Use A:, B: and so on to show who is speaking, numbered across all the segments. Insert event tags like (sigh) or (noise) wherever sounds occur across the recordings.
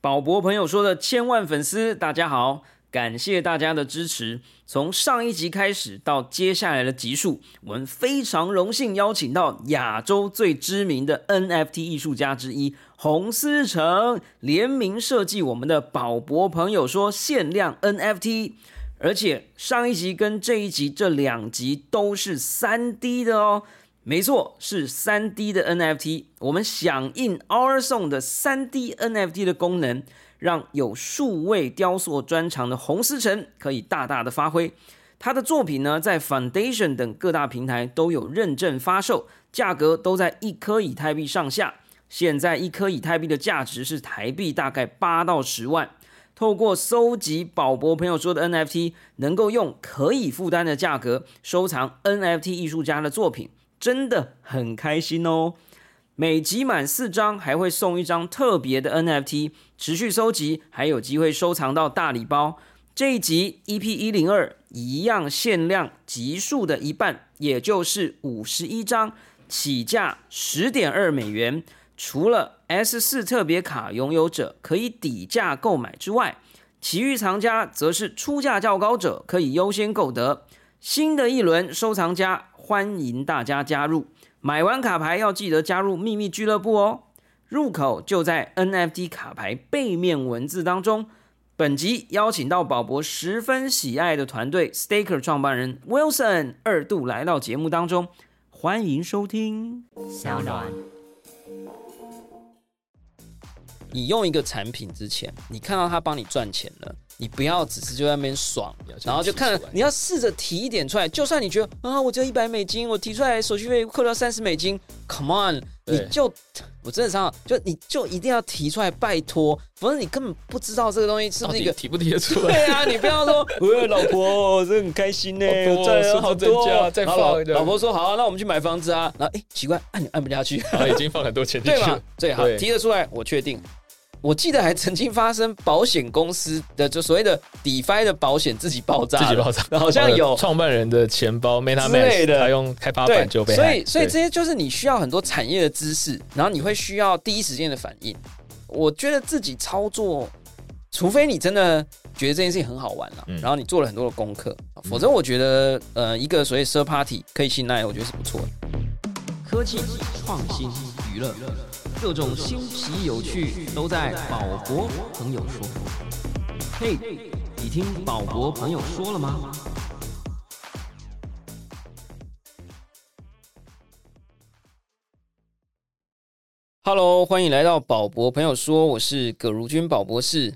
A: 宝博朋友说的千万粉丝，大家好，感谢大家的支持。从上一集开始到接下来的集数，我们非常荣幸邀请到亚洲最知名的 NFT 艺术家之一洪思成联名设计我们的宝博朋友说限量 NFT，而且上一集跟这一集这两集都是三 D 的哦。没错，是三 D 的 NFT。我们响应 Our Song 的三 D NFT 的功能，让有数位雕塑专长的洪思成可以大大的发挥。他的作品呢，在 Foundation 等各大平台都有认证发售，价格都在一颗以太币上下。现在一颗以太币的价值是台币大概八到十万。透过搜集宝博朋友说的 NFT，能够用可以负担的价格收藏 NFT 艺术家的作品。真的很开心哦！每集满四张还会送一张特别的 NFT，持续收集还有机会收藏到大礼包。这一集 EP 一零二一样限量集数的一半，也就是五十一张，起价十点二美元。除了 S 四特别卡拥有者可以抵价购买之外，其余藏家则是出价较高者可以优先购得。新的一轮收藏家。欢迎大家加入！买完卡牌要记得加入秘密俱乐部哦。入口就在 NFT 卡牌背面文字当中。本集邀请到宝博十分喜爱的团队 Staker 创办人 Wilson 二度来到节目当中，欢迎收听。小暖，你用一个产品之前，你看到他帮你赚钱了。你不要只是就在那边爽，然后就看你要试着提一点出来。就算你觉得啊，我只有一百美金，我提出来手续费扣掉三十美金，Come on，你就我真的想，就你就一定要提出来，拜托，否则你根本不知道这个东西是那个
B: 提不提得出来。
A: 对啊，你不要说，(laughs) 喂，老婆，真的很开心呢，赚了好多，
B: 再放。
A: 老婆说好，那我们去买房子啊。然后哎，奇怪，按钮按不下去，
B: 已经放很多钱进去，(laughs)
A: 对吗？最好提得出来，我确定。我记得还曾经发生保险公司的就所谓的 DeFi 的保险自己爆炸，
B: 自己爆炸，
A: 好像有
B: 创办人的钱包 MetaMask 他用开发板就被
A: 所以所以这些就是你需要很多产业的知识，然后你会需要第一时间的反应。我觉得自己操作，除非你真的觉得这件事情很好玩了，然后你做了很多的功课，否则我觉得呃一个所谓 Third Party 可以信赖，我觉得是不错的。科技创新娱乐。各种新奇有趣都在宝博朋友说。嘿，你听宝博朋友说了吗？Hello，欢迎来到宝博朋友说，我是葛如君宝博士。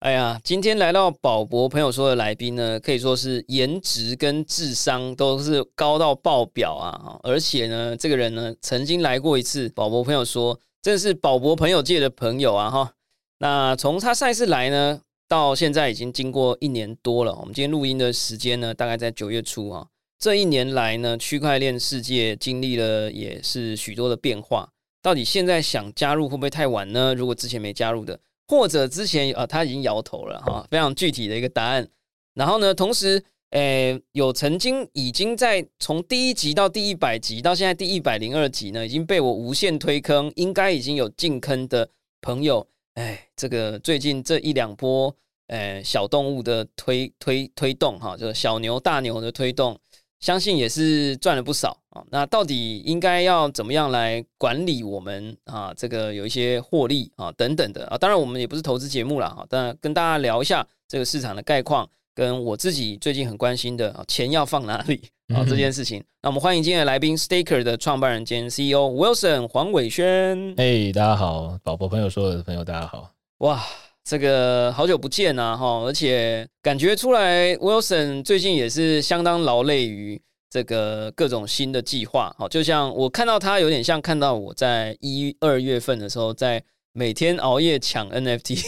A: 哎呀，今天来到宝博朋友说的来宾呢，可以说是颜值跟智商都是高到爆表啊！而且呢，这个人呢，曾经来过一次宝博朋友说。真的是宝博朋友界的朋友啊哈，那从他赛事来呢，到现在已经经过一年多了。我们今天录音的时间呢，大概在九月初啊。这一年来呢，区块链世界经历了也是许多的变化。到底现在想加入会不会太晚呢？如果之前没加入的，或者之前呃他已经摇头了哈，非常具体的一个答案。然后呢，同时。诶，有曾经已经在从第一集到第一百集到现在第一百零二集呢，已经被我无限推坑，应该已经有进坑的朋友。哎，这个最近这一两波，诶，小动物的推推推动哈，就是小牛大牛的推动，相信也是赚了不少啊。那到底应该要怎么样来管理我们啊？这个有一些获利啊等等的啊。当然，我们也不是投资节目了哈，但跟大家聊一下这个市场的概况。跟我自己最近很关心的啊，钱要放哪里啊这件事情，那我们欢迎今天的来宾，Staker 的创办人兼 CEO Wilson 黄伟轩。
B: 哎，大家好，宝宝朋友说的朋友大家好。
A: 哇，这个好久不见啊哈，而且感觉出来 Wilson 最近也是相当劳累于这个各种新的计划。好，就像我看到他，有点像看到我在一二月份的时候在。每天熬夜抢 NFT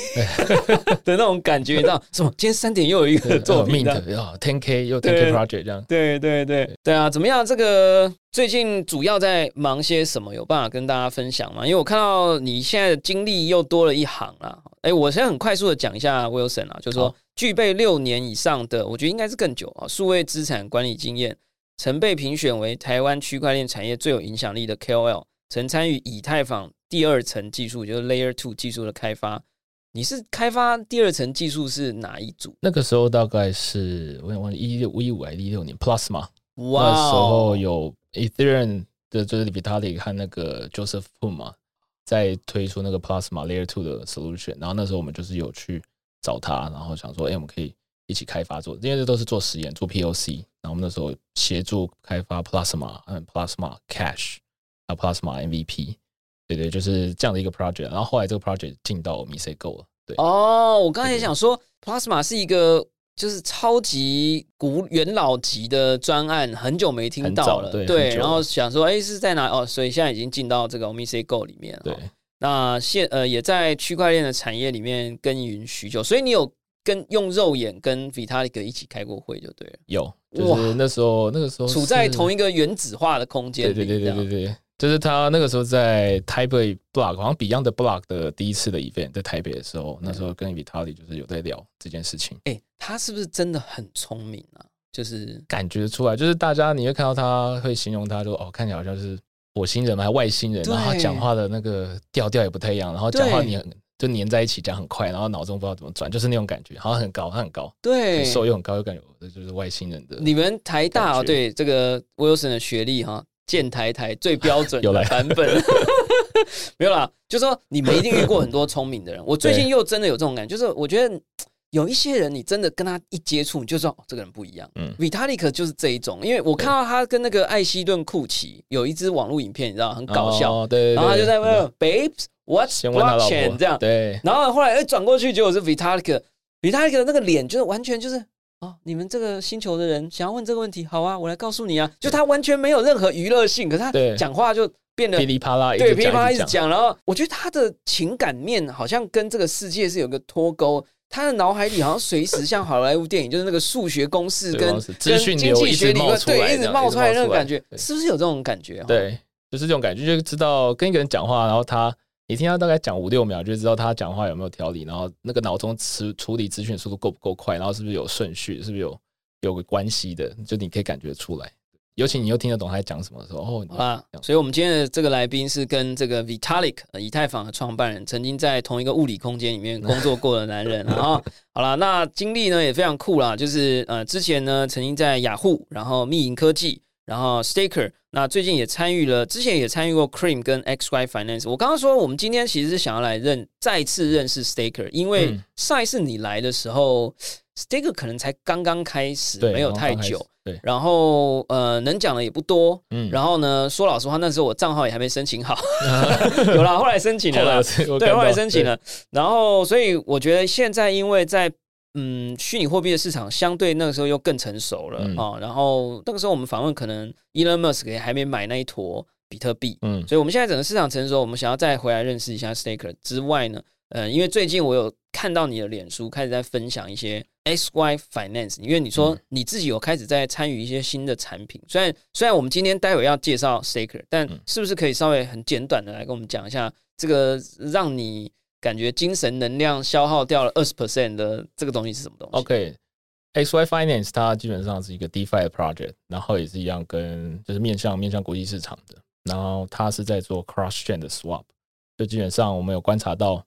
A: (laughs) 的那种感觉，你知道什么？今天三点又有一个作品 (laughs) 的
B: ，Ten K 又 Ten K Project 这样。
A: 对对对对啊！怎么样？这个最近主要在忙些什么？有办法跟大家分享吗？因为我看到你现在的经历又多了一行了。哎，我先很快速的讲一下 Wilson 啊，就是说具备六年以上的，我觉得应该是更久啊，数位资产管理经验，曾被评选为台湾区块链产业最有影响力的 KOL，曾参与以太坊。第二层技术就是 Layer Two 技术的开发，你是开发第二层技术是哪一组？
B: 那个时候大概是我想问一六一五还是一六年，Plasma。哇，那时候有 Ethereum 的就是 Vitalik 和那个 Joseph m 嘛，在推出那个 Plasma Layer Two 的 solution。然后那时候我们就是有去找他，然后想说，哎，我们可以一起开发做，因为这都是做实验做 POC。然后我们那时候协助开发 Plasma，嗯，Plasma Cash，啊，Plasma MVP。对对，就是这样的一个 project，然后后来这个 project 进到 MiSeGo 了。对
A: 哦，我刚才也想说，Plasma 是一个就是超级古元老级的专案，很久没听到了。对，然后想说，哎，是在哪？哦，所以现在已经进到这个 MiSeGo 里面了。
B: 对，
A: 那现呃也在区块链的产业里面耕耘许久，所以你有跟用肉眼跟 Vitalik 一起开过会就对了。
B: 有，就是那时候那个时候
A: 处在同一个原子化的空间。
B: 对对对对对对。就是他那个时候在台北 block，好像 Beyond the Block 的第一次的 event 在台北的时候，那时候跟 Vitaly 就是有在聊这件事情。
A: 哎，他是不是真的很聪明啊？就是
B: 感觉出来，就是大家你会看到他会形容他，说哦，看起来好像是火星人嘛，外星人，然后讲话的那个调调也不太一样，然后讲话黏就粘在一起讲很快，然后脑中不知道怎么转，就是那种感觉，好像很高，他很高，
A: 对，
B: 瘦又很高，又感觉这就是外星人的。
A: 你们台大对这个 Wilson 的学历哈？建台台最标准的 (laughs) 版本，(laughs) 没有啦，就说你们一定遇过很多聪明的人。(laughs) 我最近又真的有这种感觉，就是我觉得有一些人，你真的跟他一接触，你就知道这个人不一样。嗯，Vitalik 就是这一种，因为我看到他跟那个艾希顿库奇有一支网络影片，你知道很搞笑，哦
B: 对，
A: 然后他就在问 Babes，What's blockchain 这样，
B: 对，
A: 然后后来哎转过去，结果是 Vitalik，Vitalik 的那个脸就是完全就是。哦，你们这个星球的人想要问这个问题，好啊，我来告诉你啊。就他完全没有任何娱乐性，可是他讲话就变得
B: 噼里啪啦，
A: 对，噼里
B: 啪啦
A: 一直讲。然后我觉得他的情感面好像跟这个世界是有个脱钩，他的脑海里好像随时像好莱坞电影，就是那个数学公式跟跟经济学理论，对，一直冒出来那种感觉，是不是有这种感觉？
B: 对，就是这种感觉，就知道跟一个人讲话，然后他。你听他大概讲五六秒，就知道他讲话有没有条理，然后那个脑中处处理资讯速度够不够快，然后是不是有顺序，是不是有有个关系的，就你可以感觉出来。尤其你又听得懂他在讲什么的时候，哦
A: 啊，所以我们今天的这个来宾是跟这个 Vitalik 以太坊的创办人，曾经在同一个物理空间里面工作过的男人。然后好了，那经历呢也非常酷啦，就是呃之前呢曾经在雅虎，然后密银科技。然后 Staker，那最近也参与了，之前也参与过 Cream 跟 XY Finance。我刚刚说，我们今天其实是想要来认再次认识 Staker，因为上一次你来的时候，Staker 可能才刚刚开始，没有太久。
B: 对，
A: 然后呃，能讲的也不多。嗯，然后呢，说老实话，那时候我账号也还没申请好，(laughs) 有啦，后来申请了啦，对，后来申请了。然后，所以我觉得现在因为在嗯，虚拟货币的市场相对那个时候又更成熟了啊。然后那个时候我们访问可能 Elon Musk 也还没买那一坨比特币，嗯，所以我们现在整个市场成熟，我们想要再回来认识一下 Staker 之外呢，呃，因为最近我有看到你的脸书开始在分享一些 SY Finance，因为你说你自己有开始在参与一些新的产品。虽然虽然我们今天待会要介绍 Staker，但是不是可以稍微很简短的来跟我们讲一下这个让你。感觉精神能量消耗掉了二十 percent 的这个东西是什么东西
B: ？OK，X Y Finance 它基本上是一个 DeFi project，然后也是一样跟就是面向面向国际市场的，然后它是在做 cross chain 的 swap，就基本上我们有观察到，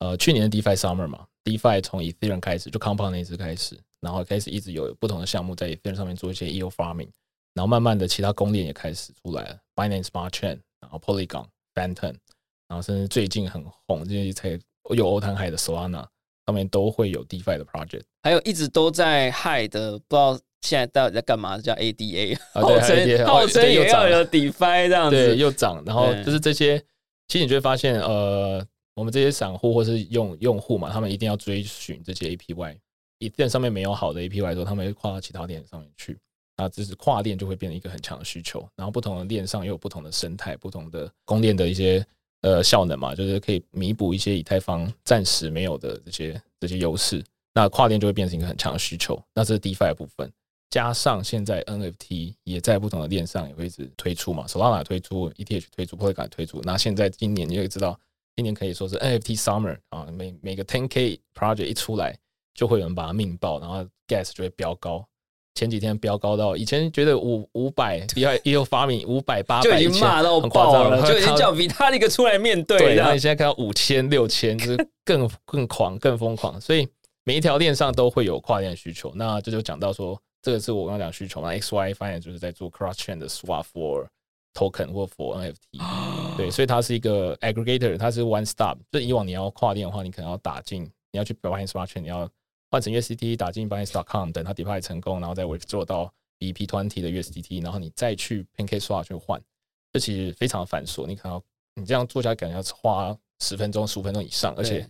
B: 呃，去年的 DeFi Summer 嘛，DeFi 从 Ethereum 开始就 Compound 那支开始，然后开始一直有不同的项目在 Ethereum 上面做一些 EO farming，然后慢慢的其他公链也开始出来了，Binance Smart Chain，然后 Polygon、Phantom。然后甚至最近很红，这些才有欧滩海的 Solana 上面都会有 DeFi 的 project，
A: 还有一直都在嗨的，不知道现在到底在干嘛？叫 ADA，
B: 号
A: 称号称也要有 DeFi 这样子，
B: 对，又涨。然后就是这些，其实你就会发现，呃，我们这些散户或是用用户嘛，他们一定要追寻这些 APY，一旦上面没有好的 APY 的时候，他们会跨到其他链上面去，啊这是跨链就会变成一个很强的需求。然后不同的链上又有不同的生态，不同的供链的一些。呃，效能嘛，就是可以弥补一些以太坊暂时没有的这些这些优势。那跨链就会变成一个很强的需求。那这是 DeFi 部分，加上现在 NFT 也在不同的链上也会一直推出嘛，Solana 推出，ETH 推出，Polygon 推出。那现在今年你就知道，今年可以说是 NFT Summer 啊，每每个 10K project 一出来，就会有人把它命爆，然后 Gas 就会飙高。前几天飙高到以前觉得五五百，也也有发明五百八百，
A: 就已经骂到爆了，(laughs) 就已经叫 (laughs) Vitalik 出来面对
B: 对，然后你。现在看到五千、六千，就是更更狂、更疯狂，所以每一条链上都会有跨链需求。那这就讲到说，这个是我刚刚讲需求嘛，XY Finance 就是在做 cross chain 的 swap for token 或 for NFT，(gasps) 对，所以它是一个 aggregator，它是 one stop。就以往你要跨链的话，你可能要打进，你要去 Binance Smart Chain，你要换成 USDT 打进 Binance.com，等它 deploy 成功，然后再 withdraw 到 BP twenty 的 USDT，然后你再去 PancakeSwap 去换，这其实非常繁琐。你可能要你这样做下来，可能要花十分钟、十五分钟以上，而且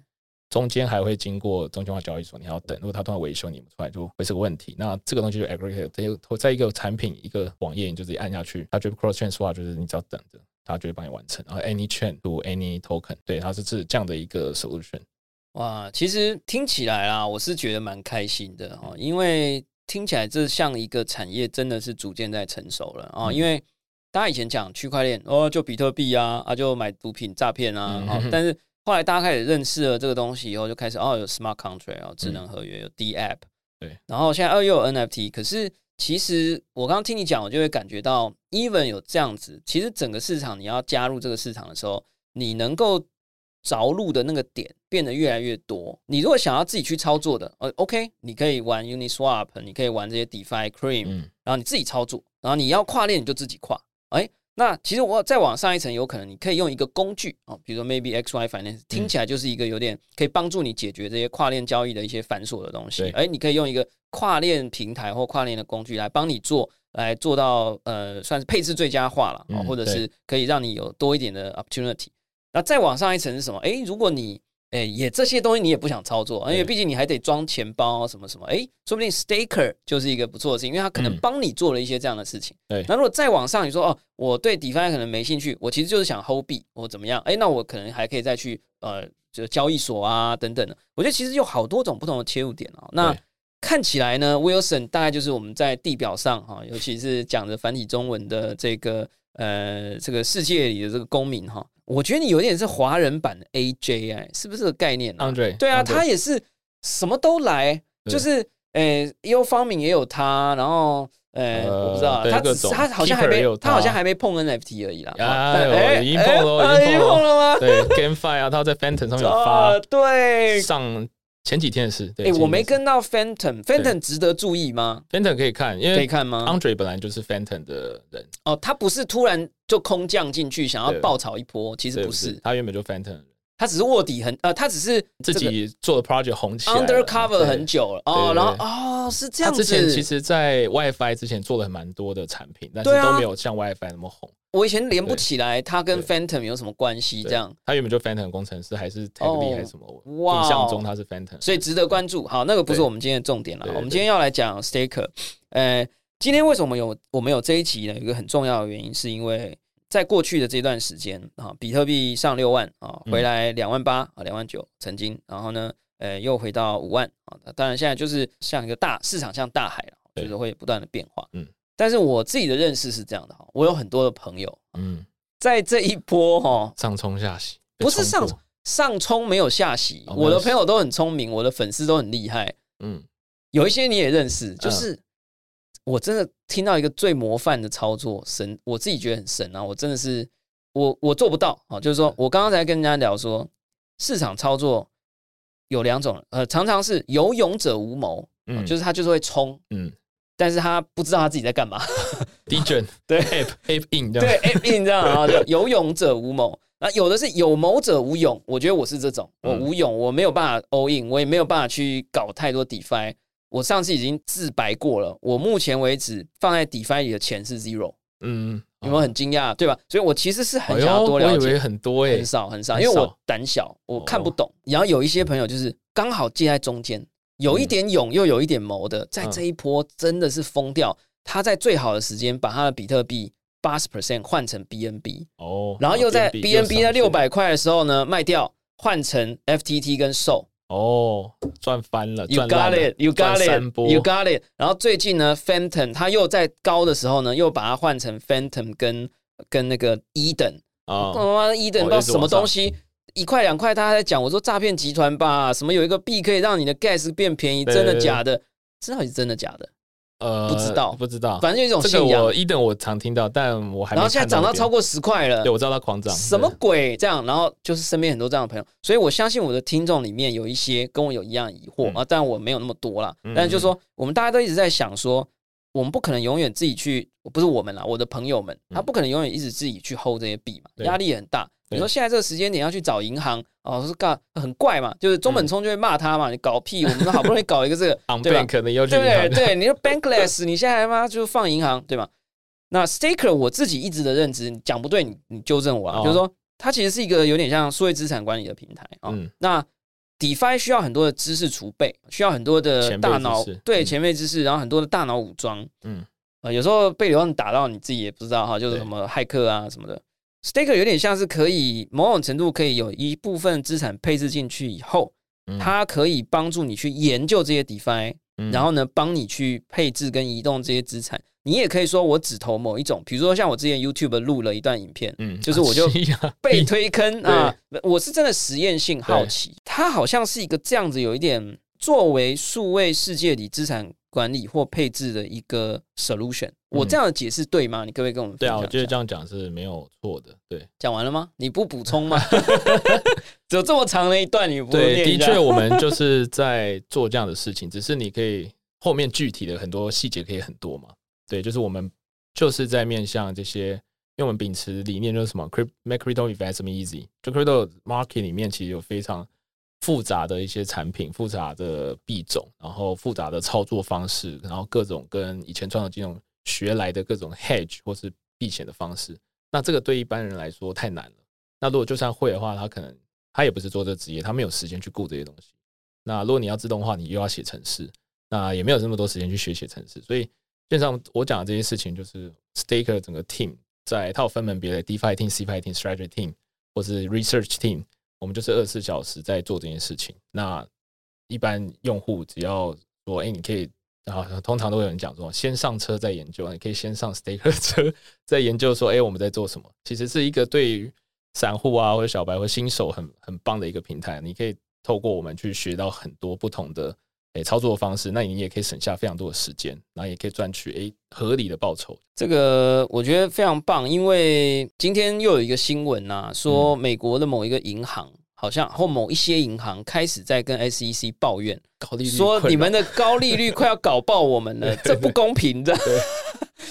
B: 中间还会经过中心化交易所，你还要等。如果它突然维修，你们出来就会是个问题。那这个东西就 aggregate，在一个在一个产品一个网页，你就直接按下去，它就 cross chain swap，就是你只要等着，它就会帮你完成。然后 any chain to any token，对，它是这这样的一个 solution。
A: 哇，其实听起来啦，我是觉得蛮开心的哦，因为听起来这像一个产业真的是逐渐在成熟了啊、
B: 嗯
A: 因为大家以前讲区块链，哦，就比特币啊，啊，就买毒品诈骗啊，(laughs) 但是后来大家开始认识了这个东西以后，就开始哦，有 smart contract，哦，智能合约，有 D app，
B: 对，
A: 然后现在哦又有 NFT，可是其实我刚刚听你讲，我就会感觉到，even 有这样子，其实整个市场你要加入这个市场的时候，你能够着陆的那个点变得越来越多。你如果想要自己去操作的，呃，OK，你可以玩 Uniswap，你可以玩这些 DeFi Cream，、
B: 嗯，
A: 然后你自己操作，然后你要跨链你就自己跨。哎，那其实我再往上一层，有可能你可以用一个工具啊、哦，比如说 Maybe XY Finance，听起来就是一个有点可以帮助你解决这些跨链交易的一些繁琐的东西
B: 对。
A: 哎，你可以用一个跨链平台或跨链的工具来帮你做，来做到呃算是配置最佳化了，哦
B: 嗯
A: 或者是可以让你有多一点的 opportunity。那再往上一层是什么？哎，如果你哎也这些东西你也不想操作，因为毕竟你还得装钱包什么什么，哎，说不定 Staker 就是一个不错的事情，因为他可能
B: 嗯
A: 帮你做了一些这样的事情。
B: 对
A: 那如果再往上，你说哦，我对 DeFi 可能没兴趣，我其实就是想 hold 币，我怎么样？哎，那我可能还可以再去呃，就是交易所啊等等的。我觉得其实有好多种不同的切入点啊。那看起来呢，Wilson 大概就是我们在地表上哈，尤其是讲着繁体中文的这个呃这个世界里的这个公民哈，我觉得你有点是华人版的 AJ 哎，是不是这个概念啊、
B: Andre，
A: 对啊
B: ，Andre。
A: 他也是什么都来，就是诶，优方敏也有他，然后诶，
B: 呃
A: 我不知道，他只是
B: 种
A: 他好像还
B: Keeper
A: 没他。好像
B: 他
A: 还没碰 NFT 而已啦。
B: 呀
A: 但
B: 哎已经碰了
A: 哎已经
B: 碰了。
A: 了吗？
B: 对 GameFi 啊，他在 Phantom 上面有
A: 啊，
B: 发
A: 对，
B: 上前几天的事。对，
A: 哎，我没跟到 Phantom，Phantom 值得注意吗
B: ？Phantom 可以看，因为
A: 可以看吗
B: ？Andre 本来就是 Phantom 的人，
A: 哦，他不是突然就空降进去想要爆炒一波，其实
B: 对
A: 不是，
B: 他原本就 Phantom
A: 他只是卧底很呃，他只是
B: 自
A: 这个
B: 己做的 project 红起来
A: undercover 很久了哦，然后
B: 对
A: 哦是这样子。
B: 他之前其实，在 WiFi 之前做了蛮多的产品，但是都没有像 WiFi 那么红。
A: 我以前连不起来，他跟
B: 对
A: Phantom 有什么关系？
B: 对
A: 这样，
B: 他原本就 Phantom 工程师，还是 Tech B
A: 哦
B: 还是什么？
A: 哇哦
B: 印象中他是 Phantom，
A: 所以值得关注。好，那个不是我们今天的重点了。我们今天要来讲 Staker。呃，今天为什么有我们有这一集呢？有一个很重要的原因，是因为在过去的这段时间啊，比特币上六万啊，
B: 嗯
A: 回来两万八啊，两万九曾经，然后呢，呃，又回到五万啊。当然现在就是像一个大市场，像大海了，就
B: 对
A: 是会不断的变化。
B: 嗯，
A: 但是我自己的认识是这样的哈，我有很多的朋友
B: 嗯，
A: 在这一波哈，
B: 上冲下洗，
A: 不是上上冲没有下洗，
B: 哦
A: 我的朋友都很聪明，我的粉丝都很厉害。
B: 嗯，
A: 有一些你也认识，就是我真的听到一个最模范的操作神，我自己觉得很神啊！我真的是我我做不到啊，就是说我刚刚才跟人家聊说，市场操作有两种，呃，常常是有勇者无谋，
B: 嗯，
A: 就是他就是会冲，
B: 嗯
A: 但是他不知道他自己在干嘛，，(laughs)
B: D 卷
A: 对
B: App App in 这
A: 对
B: 样
A: ，，app in 这样啊，就有勇者无谋。那有的是有谋者无勇，我觉得我是这种，我
B: 嗯
A: 无勇，我没有办法 all in，我也没有办法去搞太多 DeFi。我上次已经自白过了，我目前为止放在 DeFi 里的钱是 zero，
B: 嗯，
A: 有没有很惊讶？对吧？所以我其实是很
B: 哎
A: 想要
B: 呦我以为
A: 多了解，
B: 很多诶
A: 很，少很少，因为我胆小，我
B: 哦
A: 看不懂。然后有一些朋友就是刚好介在中间，有一点勇又有一点谋的，在
B: 嗯
A: 这一波真的是疯掉。他在最好的时间把他的比特币八十 percent 换成 BNB，
B: 哦，
A: 然后又在 BNB 在
B: 在
A: 六百块的时候呢卖掉，换成 FTT 跟 SOL。
B: 哦，赚翻了
A: You
B: 赚
A: got
B: 烂了
A: it, you
B: 赚
A: got
B: 三
A: it,
B: 波
A: you got it。然后最近呢，Phantom 它又在高的时候呢，又把它换成 Phantom 跟跟那个 Eden。
B: 啊，
A: 他妈 Eden 不知道什么东西，一块两块，他还在讲我说诈骗集团吧，什么有一个币可以让你的 gas 变便宜，真的假的？这到底是真的假的？
B: 呃，
A: 不知道
B: 不知道，
A: 反正就一种
B: 这个
A: 信仰
B: 我。一等我常听到，但我还没
A: 然后现在涨到超过十块了
B: 对，，我知道它狂涨，
A: 什么？鬼这样？然后就是身边很多这样的朋友，所以我相信我的听众里面有一些跟我有一样的疑惑、
B: 嗯
A: 啊，但我没有那么多啦。
B: 嗯
A: 但是就是说，我们大家都一直在想说，我们不可能永远自己去，不是我们啦，我的朋友们，他不可能永远一直自己去 hold 这些币嘛，压力很大。
B: 对
A: 你说现在这个时间点要去找银行哦，是干很怪嘛？就是中本聪就会骂他嘛，你搞屁！我们好不容易搞一个这个 (laughs) 对吧
B: 可能要去
A: 对不对？对，你说 bankless，你现在他妈就放银行，对吧？那 staker 我自己一直的认知，你讲不对，你你纠正我啊，
B: 哦
A: 就是说它其实是一个有点像数位资产管理的平台啊。
B: 嗯
A: 那 DeFi 需要很多的知识储备，需要很多的大脑对
B: 嗯
A: 前辈知识，然后很多的大脑武装。
B: 嗯
A: 呃，有时候被流量打到你自己也不知道哈，就是什么骇客啊什么的。Staker 有点像是可以某种程度可以有一部分资产配置进去以后，
B: 嗯。
A: 它可以帮助你去研究这些 DeFi，
B: 嗯。
A: 然后呢，帮你去配置跟移动这些资产。你也可以说我只投某一种，比如说像我之前 YouTube 录了一段影片，
B: 嗯
A: 就是我就
B: 啊
A: 被推坑 (laughs) 啊，我是真的实验性好奇，它好像是一个这样子，有一点作为数位世界里资产管理或配置的一个 solution。我这样的解释对吗？你可不可以跟我们
B: 对啊？我觉得这样讲是没有错的，对
A: 讲完了吗？你不补充吗？只 (laughs) (laughs) 有这么长的一段，你不
B: 对，
A: 念
B: 的确我们就是在做这样的事情，只是你可以后面具体的很多细节可以很多嘛，对，就是我们就是在面向这些，因为我们秉持理念就是什么，crypto make crypto investment easy，就 crypto market 里面其实有非常复杂的一些产品、复杂的币种，然后复杂的操作方式，然后各种跟以前传统金融学来的各种 hedge 或是避险的方式，那这个对一般人来说太难了。那如果就算会的话，他可能他也不是做这个职业，他没有时间去顾这些东西。那如果你要自动化，你又要写程式，那也没有这么多时间去学写程式。所以，基本上我讲的这些事情，就是 Staker 整个 team 在它有分门别类，DeFi team、CFi team、Strategy team 或是 Research team，我们就是二十四小时在做这件事情。那一般用户只要说，哎、你可以。然后通常都会有人讲说，先上车再研究，你可以先上 Staker 车再研究说，哎、我们在做什么？其实是一个对于散户啊或者小白或新手很很棒的一个平台，你可以透过我们去学到很多不同的诶、操作方式，那你也可以省下非常多的时间，然后也可以赚取诶、合理的报酬。
A: 这个我觉得非常棒，因为今天又有一个新闻呐、说美国的某一个银行好像或某一些银行开始在跟 SEC 抱怨，
B: 高利率
A: 说你们的高利率快要搞爆我们了，(laughs) 这不公平的。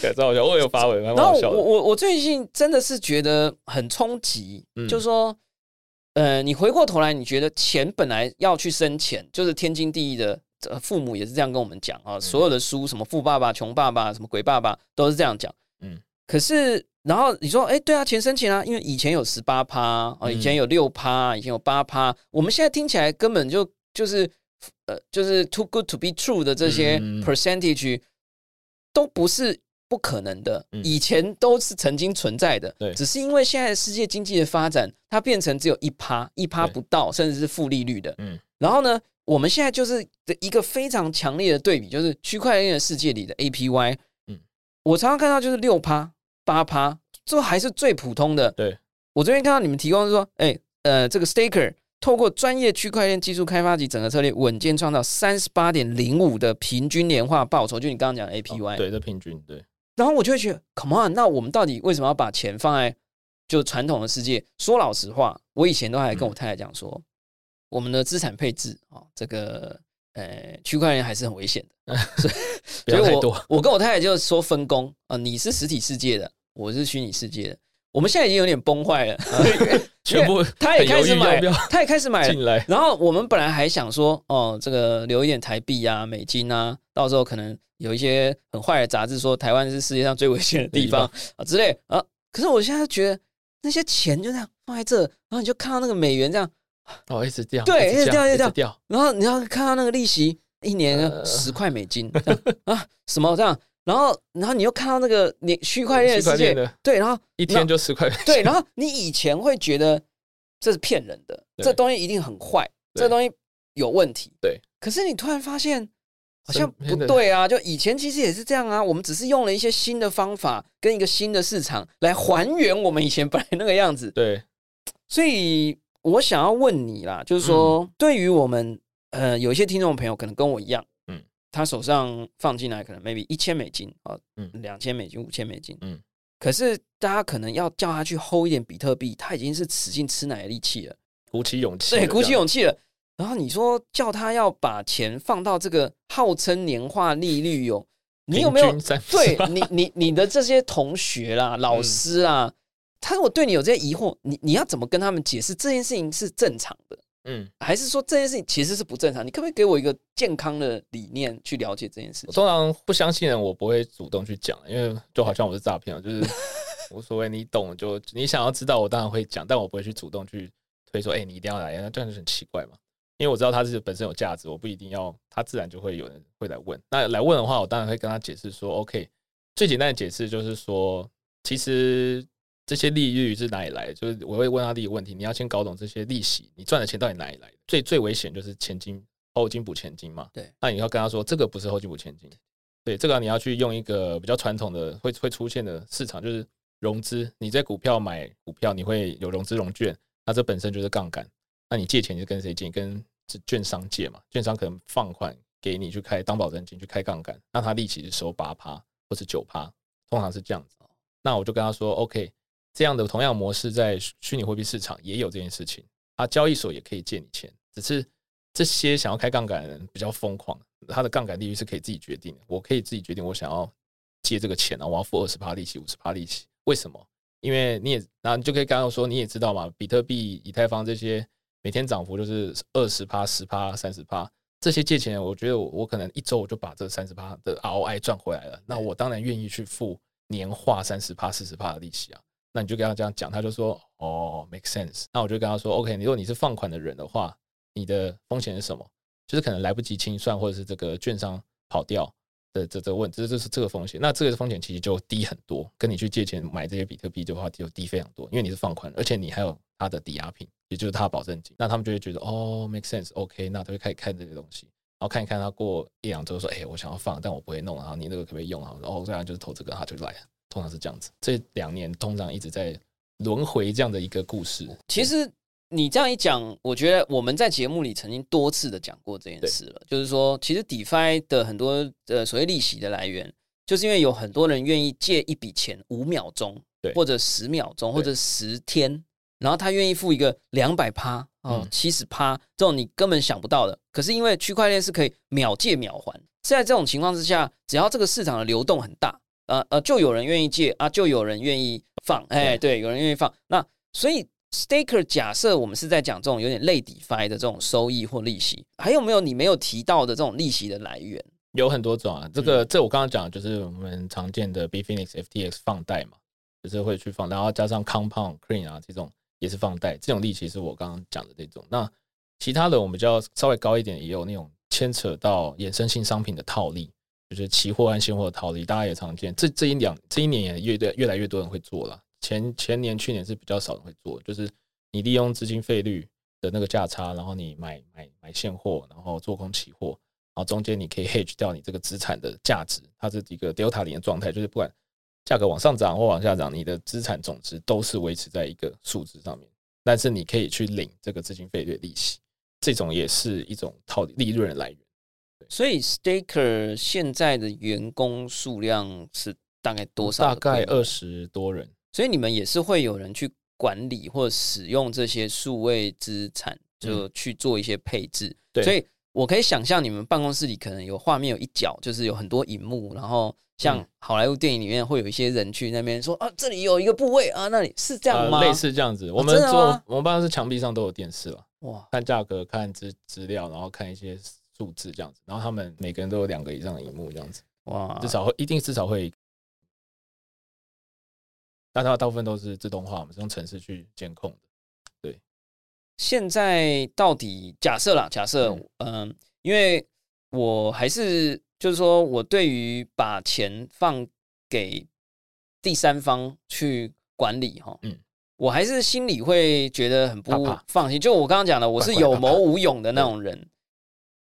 B: 对超好笑，我也有发文，蛮
A: 然后
B: 好笑的。
A: 我我我最近真的是觉得很冲击，
B: 嗯
A: 就是说，呃，你回过头来，你觉得钱本来要去生钱，就是天经地义的。呃，父母也是这样跟我们讲啊，所有的书，什么富爸爸、穷爸爸、什么鬼爸爸，都是这样讲。
B: 嗯，
A: 可是，然后你说，哎，对啊，钱生钱啊，因为以前有十八趴啊，以前有六趴，以前有八趴，我们现在听起来根本就就是呃，就是 too good to be true 的这些 percentage 都不是不可能的，
B: 嗯。
A: 以前都是曾经存在的，
B: 对。
A: 只是因为现在世界经济的发展，它变成只有一趴，一趴不到，甚至是负利率的。
B: 嗯。
A: 然后呢，我们现在就是的一个非常强烈的对比，就是区块链的世界里的 APY，
B: 嗯。
A: 我常常看到就是六趴、八趴，这还是最普通的。
B: 对，
A: 我这边看到你们提供是说，哎，呃，这个 Staker 透过专业区块链技术开发及整合策略，稳健创造三十八点零五的平均年化报酬，就你刚刚讲的 APY。
B: 对，这平均对，
A: 然后我就会觉得，Come on，那我们到底为什么要把钱放在就传统的世界？说老实话，我以前都还跟我太太讲说，我们的资产配置啊、哦，这个呃区块链还是很危险的，(laughs) 所以所以我。我跟我太太就说分工啊、你是实体世界的，我是虚拟世界的。我们现在已经有点崩坏了，(laughs)
B: 全部
A: 他也开始买他也开始买
B: 进来，
A: 然后我们本来还想说，哦，这个留一点台币啊、美金啊，到时候可能有一些很坏的杂志说台湾是世界上最危险的地方啊之类啊。可是我现在觉得那些钱就这样放在这，然后你就看到那个美元这样，
B: 哦，一直掉，
A: 对
B: 一直
A: 掉一直掉
B: 掉，
A: 然后你要看到那个利息一年
B: 呃
A: 十块美金啊什么这样，然后然后你又看到那个你区块链的世界，对，然后
B: 一天就十块，
A: 对，然后你以前会觉得这是骗人的，这东西一定很坏，这东西有问题。
B: 对，
A: 可是你突然发现好像不对啊，就以前其实也是这样啊，我们只是用了一些新的方法跟一个新的市场来还原我们以前本来那个样子。
B: 对，
A: 所以我想要问你啦，就是说，
B: 嗯。
A: 对于我们呃有一些听众朋友可能跟我一样，
B: 嗯，
A: 他手上放进来可能 maybe 一千美金啊，
B: 嗯。
A: 两千美金、五千美金，
B: 嗯，
A: 可是大家可能要叫他去 hold 一点比特币，他已经是使劲吃奶的力气了，
B: 鼓起勇气，
A: 对，鼓起勇气了。然后你说叫他要把钱放到这个号称年化利率有，你有没有
B: 平均30%
A: 对你你你的这些同学啦、
B: 嗯。
A: 老师啊，他如果对你有这些疑惑，你你要怎么跟他们解释这件事情是正常的？
B: 嗯，
A: 还是说这件事情其实是不正常？你可不可以给我一个健康的理念去了解这件事情？
B: 我通常不相信人，我不会主动去讲，因为就好像我是诈骗，就是无所谓，你懂就你想要知道，我当然会讲，但我不会去主动去推说，哎、你一定要来，那这样就很奇怪嘛。因为我知道他是本身有价值，我不一定要，他自然就会有人会来问。那来问的话，我当然会跟他解释说，OK，最简单的解释就是说，其实这些利率是哪里来的？就是我会问他第一个问题，你要先搞懂这些利息，你赚的钱到底哪里来的？最最危险就是前金后金补前金嘛。
A: 对，
B: 那你要跟他说，这个不是后金补前金，对，这个你要去用一个比较传统的会会出现的市场，就是融资。你在股票买股票，你会有融资融券，那这本身就是杠杆。那你借钱就跟谁借？跟券商借嘛，券商可能放款给你去开当保证金去开杠杆，那他利息是收八趴或是九趴，通常是这样子。那我就跟他说，OK，这样的同样模式在虚虚拟货币市场也有这件事情，啊，交易所也可以借你钱，只是这些想要开杠杆的人比较疯狂，他的杠杆利率是可以自己决定的，我可以自己决定我想要借这个钱啊，我要付二十趴利息、五十趴利息，为什么？因为你也，然后你就可以刚刚说，你也知道嘛，比特币、以太坊这些每天涨幅就是二十趴、十趴、三十趴，这些借钱，我觉得我我可能一周我就把这三十趴的 ROI 赚回来了，那我当然愿意去付年化三十趴、四十趴的利息啊。那你就跟他这样讲，他就说哦，make sense。那我就跟他说，OK，如果你是放款的人的话，你的风险是什么？就是可能来不及清算，或者是这个券商跑掉的这这问，这这是这个风险。那这个风险其实就低很多，跟你去借钱买这些比特币的话就低非常多，因为你是放款，而且你还有它的抵押品，也就是它的保证金。那他们就会觉得哦，make sense，OK，、那他会开始看这些东西。然后看一看，他过一两周说：“哎、我想要放，但我不会弄。”然后你那个可不可以用啊？然后这样，就是投资，跟，他就来了。通常是这样子。这两年通常一直在轮回这样的一个故事。(laughs)
A: 其实你这样一讲，我觉得我们在节目里曾经多次的讲过这件事了，就是说，其实 DeFi 的很多呃所谓利息的来源，就是因为有很多人愿意借一笔钱五秒钟，
B: 对
A: 或者十秒钟，或者十天，然后他愿意付一个两百趴哦
B: 嗯
A: 七十趴这种你根本想不到的。可是因为区块链是可以秒借秒还，在这种情况之下，只要这个市场的流动很大，呃呃，就有人愿意借啊，就有人愿意放，哎，对，有人愿意放。那所以 staker 假设我们是在讲这种有点类 DeFi 的这种收益或利息，还有没有你没有提到的这种利息的来源？
B: 有很多种啊。这个这我刚刚讲的就是我们常见的 B Phoenix FTX 放贷嘛，就是会去放，然后加上 Compound Cream 啊这种也是放贷，这种利息是我刚刚讲的这种。那其他的我们比较稍微高一点，也有那种牵扯到衍生性商品的套利，就是期货和现货的套利，大家也常见。这这一两这一年也越越越来越多人会做了。前前年去年是比较少人会做，就是你利用资金费率的那个价差，然后你买买买现货，然后做空期货，然后中间你可以 hedge 掉你这个资产的价值，它是一个 delta 零的状态，就是不管价格往上涨或往下涨，你的资产总值都是维持在一个数值上面，但是你可以去领这个资金费率的利息，这种也是一种套利润的来源。
A: 所以 staker 现在的员工数量是大概多少？
B: 大概二。十多人，
A: 所以你们也是会有人去管理或使用这些数位资产，就去做一些配置。
B: 对
A: 所以我可以想象你们办公室里可能有画面有一角，就是有很多荧幕，然后像
B: 嗯
A: 好莱坞电影里面会有一些人去那边说啊，这里有一个部位啊，那里是这样吗？
B: 呃类似这样子。我们做
A: 吗
B: 我们办公室墙壁上都有电视了，
A: 哇，
B: 看价格、看资资料，然后看一些数字这样子。然后他们每个人都有两个以上的荧幕这样子，
A: 哇，
B: 至少会一定至少会。那它大部分都是自动化，我们是用程式去监控的。
A: 对现在到底假设啦，假设嗯、因为我还是就是说我对于把钱放给第三方去管理哈，
B: 嗯
A: 我还是心里会觉得很不
B: 怕怕
A: 放心。就我刚刚讲的，我是有谋无勇的那种人。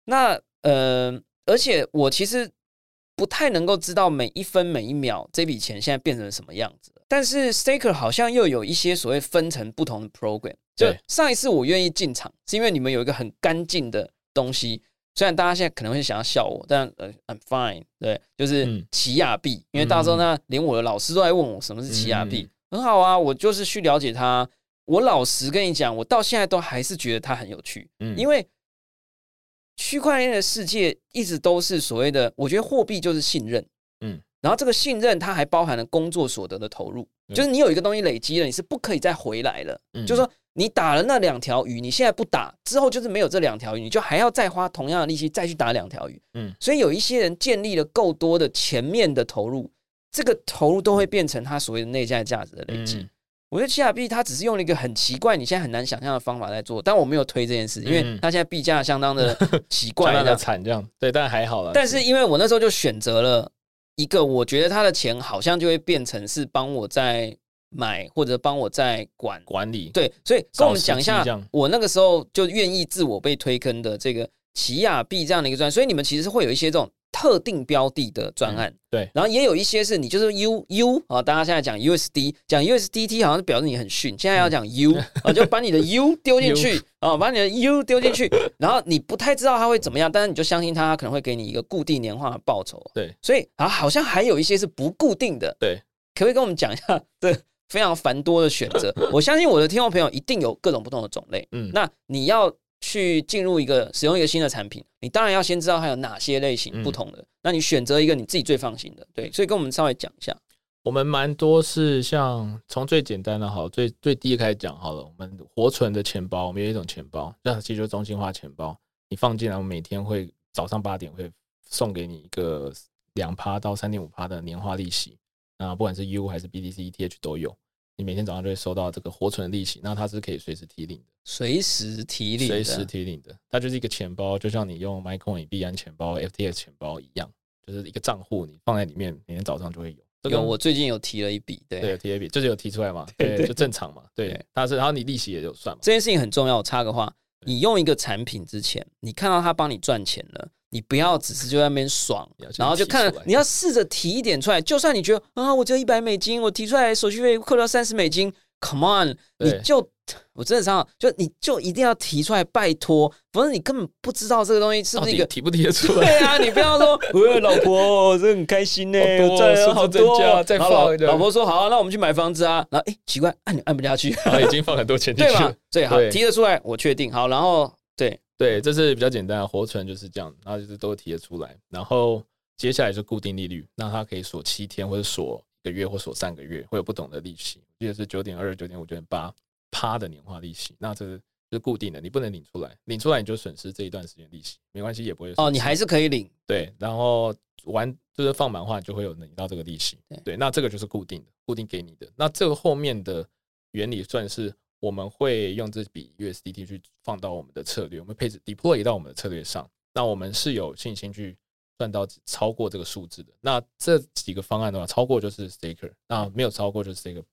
A: 那呃，而且我其实不太能够知道每一分每一秒这笔钱现在变成什么样子。但是 Staker 好像又有一些所谓分成不同的 program。就上一次我愿意进场，是因为你们有一个很干净的东西，虽然大家现在可能会想要笑我，但呃，I'm fine。对，就是
B: 嗯
A: 奇亚币，因为到时候呢，连我的老师都在问我什么是奇亚币，很好啊，我就是去了解它。我老实跟你讲，我到现在都还是觉得它很有趣，
B: 嗯
A: 因为区块链的世界一直都是所谓的，我觉得货币就是信任，
B: 嗯，
A: 然后这个信任它还包含了工作所得的投入，
B: 对
A: 就是你有一个东西累积了，你是不可以再回来了。
B: 嗯。
A: 就是说你打了那两条鱼，你现在不打，之后就是没有这两条鱼，你就还要再花同样的力气再去打两条鱼。
B: 嗯。
A: 所以有一些人建立了够多的前面的投入，这个投入都会变成他所谓的内在价值的累积。
B: 嗯
A: 我觉得奇亚币它只是用了一个很奇怪、你现在很难想象的方法在做，但我没有推这件事，因为
B: 嗯。
A: 它现在币价相当的奇怪
B: 怪的
A: 的。(laughs)
B: 惨这样，对，但还好了。
A: 但是因为我那时候就选择了一个，我觉得他的钱好像就会变成是帮我在买或者帮我在管。
B: 管理，
A: 对，所以跟我们讲一下我那个时候就愿意自我被推坑的这个奇亚币这样的一个专，所以你们其实是会有一些这种特定标的的专案，
B: 对。
A: 然后也有一些是你就是 U U 啊，大家现在讲 USD，讲 USDT 好像是表示你很逊，现在要讲 U 啊，就把你的 U (laughs) 丢进去啊，把你的 U 丢进去，然后你不太知道它会怎么样，但是你就相信它，它可能会给你一个固定年化的报酬，
B: 对。
A: 所以啊，好像还有一些是不固定的，
B: 对，
A: 可不可以跟我们讲一下这非常繁多的选择？(laughs) 我相信我的听众朋友一定有各种不同的种类。
B: 嗯，
A: 那你要去进入一个使用一个新的产品，你当然要先知道它有哪些类型
B: 嗯
A: 不同的。那你选择一个你自己最放心的，对。所以跟我们稍微讲一下。
B: 我们蛮多是像从最简单的好，最最低开始讲好了。我们活存的钱包，我们有一种钱包，这其实就是中心化钱包。你放进来，我们每天会早上八点会送给你一个两趴到三点五趴的年化利息。那不管是 U 还是 BTC、ETH 都有，你每天早上就会收到这个活存的利息。那它是可以随时提领的，
A: 随时提领的，
B: 随时提领的。它就是一个钱包，就像你用 MyCoin、币安钱包、FTX 钱包一样，就是一个账户，你放在里面，每天早上就会有。这
A: 我最近有提了一笔，对。
B: 对 T A B 就是有提出来嘛，(laughs)
A: 对
B: 对，就正常嘛，对
A: 对，
B: 它是，然后你利息也有算嘛，
A: 这件事情很重要，我插个话，你用一个产品之前，你看到它帮你赚钱了，你不要只是就在那边爽然后就看你要试着提一点出来，就算你觉得啊，我只有一百美金，我提出来手续费扣掉三十美金，Come on，你就我真的想就你就一定要提出来，拜托，否则你根本不知道这个东西是不是一个。
B: 提不提得出来？
A: 对啊，你不要说，(laughs) 喂，老婆，这很开心呢，
B: 好多
A: 好多
B: 再
A: 然后老
B: 放
A: 老婆说好啊，那我们去买房子啊。然后哎，奇怪，按按不下去，
B: 已经放很多钱进
A: 对嘛
B: 去了，？
A: 最好提得出来，我确定好。然后对，
B: 对，这是比较简单的活存就是这样，然后就是都提得出来，然后接下来是固定利率，那它可以锁七天或者锁一个月或锁三个月，会有不同的利息，记得是九点二、九点五、九点八趴的年化利息，那这是是固定的，你不能领出来，领出来你就损失这一段时间利息，没关系，也不会
A: 哦，你还
B: 是
A: 是可以领。
B: 对，然后完就是放满话就会有领到这个利息
A: 对，
B: 对，那这个就是固定的，固定给你的。那这个后面的原理算是我们会用这笔 USDT 去放到我们的策略，我们配置 deploy 到我们的策略上，那我们是有信心去赚到超过这个数字的。那这几个方案的话，超过就是 staker，那没有超过就是 staker。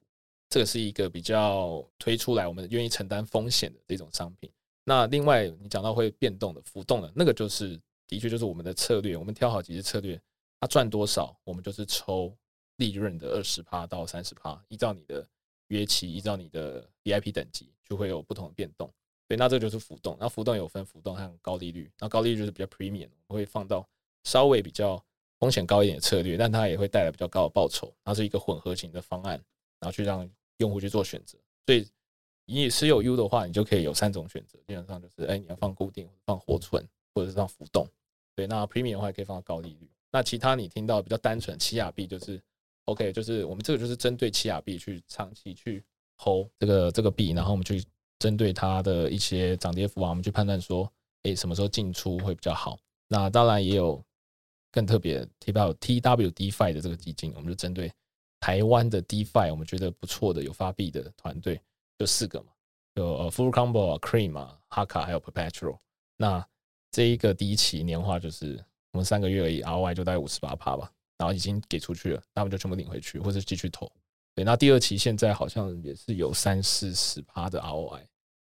B: 这个是一个比较推出来，我们愿意承担风险的这种商品。那另外，你讲到会变动的、浮动的，那个就是的确就是我们的策略。我们挑好几只策略，它赚多少，我们就是抽利润的二十趴到三十趴，依照你的约期，依照你的 VIP 等级，就会有不同的变动。对，那这就是浮动。那浮动有分浮动和高利率，那高利率就是比较 premium，会放到稍微比较风险高一点的策略，但它也会带来比较高的报酬。它是一个混合型的方案，然后去让用户去做选择。所以你持有 U 的话，你就可以有三种选择，基本上就是，哎，你要放固定、放活存，或者是放浮动。对，那 Premium 的话也可以放到高利率。那其他你听到比较单纯奇亚币，就是 OK，就是我们这个就是针对奇亚币去长期去 hold 这个这个币，然后我们去针对它的一些涨跌幅啊，我们去判断说，哎，什么时候进出会比较好。那当然也有更特别提到 TWDFI 的这个基金，我们就针对台湾的 DFI，我们觉得不错的有发币的团队，就四个嘛，有呃 Full Combo 啊、Cream 啊、哈卡还有 Perpetual。那这一个第一期年化就是我们三个月而已，ROI 就大概五十八趴吧，然后已经给出去了，那我们就全部领回去，或者继续投。对，那第二期现在好像也是有三四十趴的 ROI，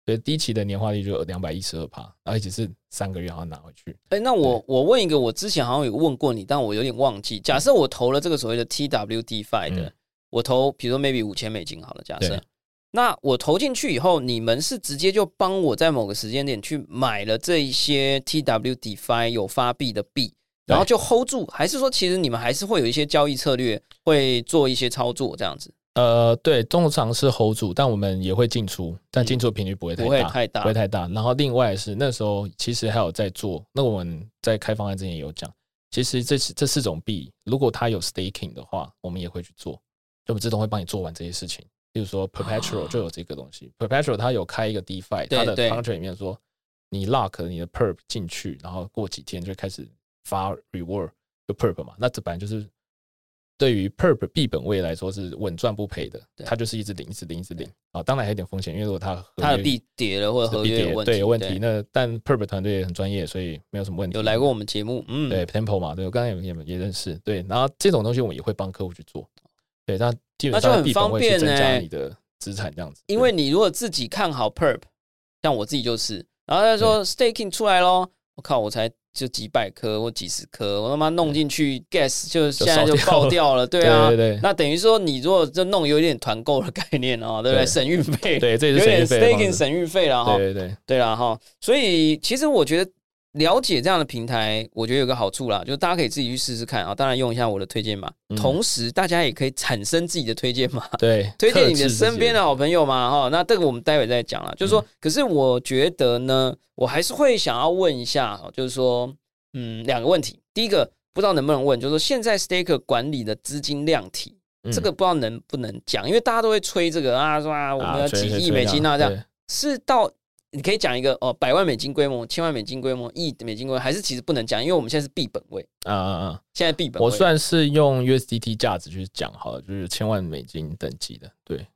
B: 所以第一期的年化率就两百一十二趴，而且是三个月好像拿回去。
A: 哎，那我我问一个，我之前好像有问过你，但我有点忘记。假设我投了这个所谓的 TW DeFi 的，
B: 嗯
A: 我投比如说 maybe 五千美金好了，假设那我投进去以后，你们是直接就帮我在某个时间点去买了这一些 TW DeFi 有发币的币，然后就 hold 住，还是说其实你们还是会有一些交易策略，会做一些操作这样子？
B: 呃，对，通常是 hold 住，但我们也会进出，但进出的频率不会太大，
A: 不会太大，
B: 不会太大。然后另外是那时候其实还有在做，那我们在开方案之前也有讲，其实这这四种币，如果它有 staking 的话，我们也会去做，就我们自动会帮你做完这些事情。比如说 perpetual 就有这个东西，perpetual 它有开一个 defi，它的 contract 里面说你 lock 你的 perp 进去，然后过几天就开始发 reward 就 perp 嘛，那这本来就是对于 perp 币本位来说是稳赚不赔的，它就是一直领，一直领，一直领啊。当然还有点风险，因为如果它
A: 它的币跌了或者合约
B: 对有问
A: 题，
B: 那但 perp 团队也很专业，所以没有什么问题。
A: 有来过我们节目，嗯，
B: 对 temple 嘛，对我刚才也也也认识，对，然后这种东西我们也会帮客户去做，对，那基本上
A: 很方便
B: 呢，你的。资产这样子，
A: 因为你如果自己看好 perp，像我自己就是，然后他说 staking 出来咯，我靠，我才就几百颗或几十颗，我他妈弄进去 gas 就现在就爆掉了，(laughs) 对啊，
B: 对对，
A: 那等于说你如果就弄有点团购的概念哦，对不对？省运费，
B: 对，这是
A: 有点 staking 省运费了哈，
B: 对对对，
A: 对了哈，所以其实我觉得。了解这样的平台，我觉得有个好处啦，就是大家可以自己去试试看啊。当然用一下我的推荐码，同时大家也可以产生自己的推荐码，(laughs)
B: 对，(laughs)
A: 推荐你的身边的好朋友嘛。哈，那这个我们待会再讲了。就是说，可是我觉得呢，我还是会想要问一下，就是说，嗯，两个问题。第一个不知道能不能问，就是说现在 Staker 管理的资金量体，这个不知道能不能讲，因为大家都会吹这个啊，说啊，我们要几亿美金啊，这样是到。你可以讲一个哦，百万美金规模、千万美金规模、亿美金规模，还是其实不能讲，因为我们现在是币本位啊啊啊！现在币本，
B: 我算是用 USDT 价值去讲好了，就是千万美金等级的，对，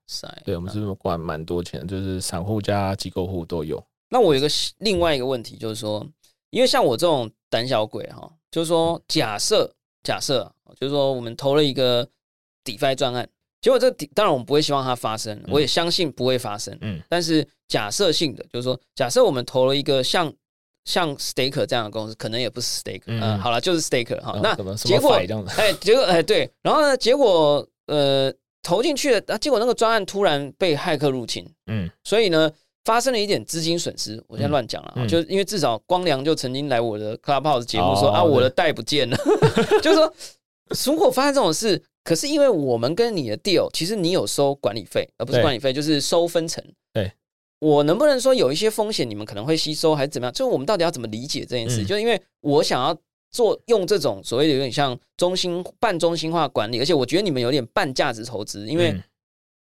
B: 对，我们是管蛮多钱，就是散户加机构户都有。
A: 那我有个另外一个问题，就是说，因为像我这种胆小鬼哈，就是说，假设假设，就是说，我们投了一个 DeFi 专案。结果这当然我们不会希望它发生，我也相信不会发生。嗯，但是假设性的就是说，假设我们投了一个像像 Staker 这样的公司，可能也不是 Staker。嗯，好了，就是 Staker 哈。那结果哎，结果哎对，然后呢，结果呃投进去了，啊，结果那个专案突然被骇客入侵。嗯，所以呢发生了一点资金损失。我先乱讲了，就因为至少光良就曾经来我的 Clubhouse 节目说啊，我的袋不见了，(laughs) 就是说如果发生这种事。可是因为我们跟你的 deal，其实你有收管理费，而不是管理费，就是收分成。
B: 对，
A: 我能不能说有一些风险，你们可能会吸收，还是怎么样？就是我们到底要怎么理解这件事？就因为我想要做用这种所谓的有点像中心半中心化管理，而且我觉得你们有点半价值投资。因为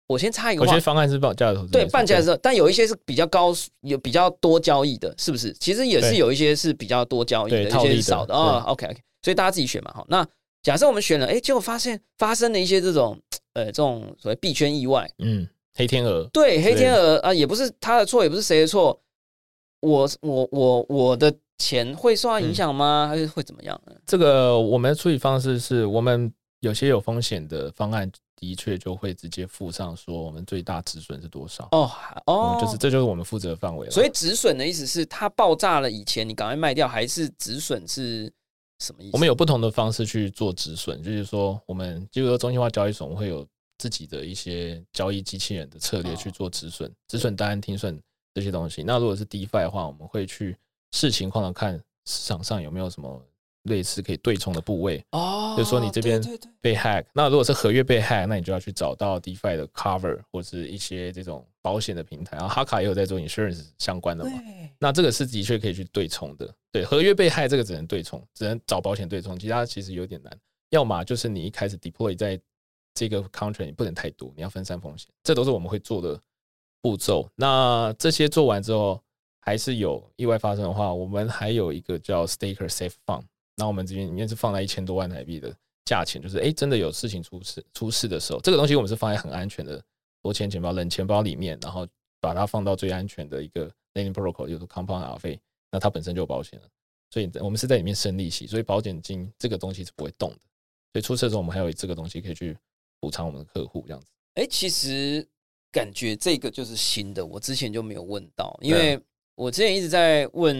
A: 我先插一个，
B: 有些方案是半价值投资，
A: 对，半价值，但有一些是比较高，有比较多交易的，是不是？其实也是有一些是比较多交易的，一些是少的哦。OK OK，所以大家自己选嘛。好，那。假设我们选了，哎，结果发现发生了一些这种，呃，这种所谓币圈意外，
B: 嗯，黑天鹅，
A: 对，黑天鹅啊，也不是他的错，也不是谁的错，我我我我的钱会受到影响吗？还是会怎么样呢？
B: 这个我们的处理方式是我们有些有风险的方案，的确就会直接附上说我们最大止损是多少。哦哦，就是这就是我们负责的范围了。
A: 所以止损的意思是它爆炸了以前，你赶快卖掉，还是止损是？什么意思？
B: 我们有不同的方式去做止损，就是说，我们就是说中心化交易所，我们会有自己的一些交易机器人的策略去做止损、止损单、停损这些东西。那如果是 DeFi 的话，我们会去视情况的看市场上有没有什么。类似可以对冲的部位哦，就说你这边被 hack，那如果是合约被 hack，那你就要去找到 DeFi 的 cover 或是一些这种保险的平台，然后哈卡也有在做 insurance 相关的嘛，那这个是的确可以去对冲的。对，合约被害这个只能对冲，只能找保险对冲，其他其实有点难。要么就是你一开始 deploy 在这个 country 你不能太多，你要分散风险，这都是我们会做的步骤。那这些做完之后，还是有意外发生的话，我们还有一个叫 Staker Safe Fund。那我们这边里面是放在一千多万台币的价钱，就是哎，真的有事情出事出事的时候，这个东西我们是放在很安全的多钱钱包、冷钱包里面，然后把它放到最安全的一个 lending protocol，就是 compound alpha，那它本身就有保险了，所以我们是在里面生利息，所以保险金这个东西是不会动的。所以出事的时候，我们还有这个东西可以去补偿我们的客户这样子。
A: 哎，其实感觉这个就是新的，我之前就没有问到，因为我之前一直在问，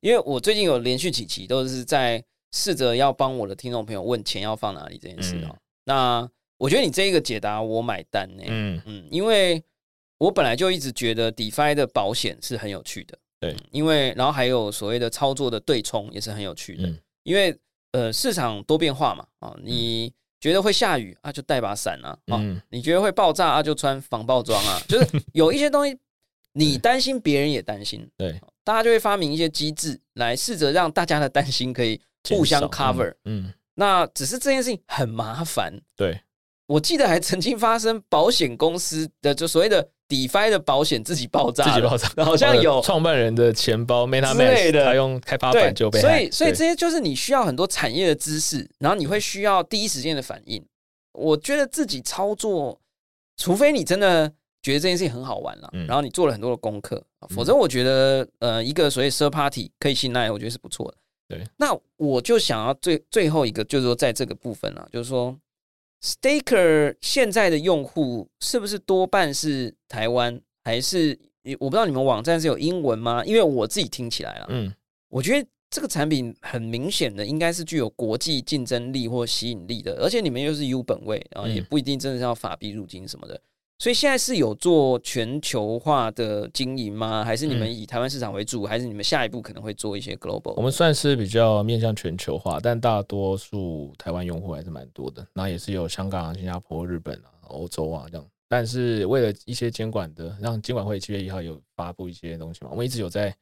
A: 因为我最近有连续几期都是在。试着要帮我的听众朋友问钱要放哪里这件事啊。那我觉得你这一个解答我买单呢。嗯。嗯，因为我本来就一直觉得 DeFi 的保险是很有趣的，
B: 对。
A: 嗯，因为然后还有所谓的操作的对冲也是很有趣的，
B: 嗯。
A: 因为呃市场多变化嘛，啊，你觉得会下雨啊，就带把伞啊，啊，
B: 嗯。
A: 你觉得会爆炸啊，就穿防爆装啊，就是 (laughs) 有一些东西你担心，别人也担心，
B: 对，
A: 大家就会发明一些机制来试着让大家的担心可以互相 cover。
B: 嗯，嗯。
A: 那只是这件事情很麻烦，
B: 对，
A: 我记得还曾经发生保险公司的就所谓的 DeFi 的保险自己爆炸，
B: 自己爆炸，
A: 好像有。
B: 创办人的钱包 MetaMask，
A: 之类的。
B: 他用开发
A: 对
B: 版就，被
A: 所以所以这些就是你需要很多产业的知识，然后你会需要第一时间的反应。我觉得自己操作，除非你真的觉得这件事情很好玩了，
B: 嗯。
A: 然后你做了很多的功课，否则我觉得呃一个所谓 third party 可以信赖，我觉得是不错的。
B: 对，
A: 那我就想要最最后一个就是说在这个部分啊，就是说 Staker 现在的用户是不是多半是台湾，还是我不知道你们网站是有英文吗？因为我自己听起来了，
B: 嗯，
A: 我觉得这个产品很明显的应该是具有国际竞争力或吸引力的，而且你们又是 U 本位，然后也
B: 嗯。
A: 不一定真的是要法币入金什么的，所以现在是有做全球化的经营吗？还是你们以台湾市场为主？还是你们下一步可能会做一些 global？
B: 我们算是比较面向全球化，但大多数台湾用户还是蛮多的，那也是有香港、新加坡、日本啊、欧洲啊这样。但是为了一些监管的，让监管会七月一号有发布一些东西嘛，我们一直有在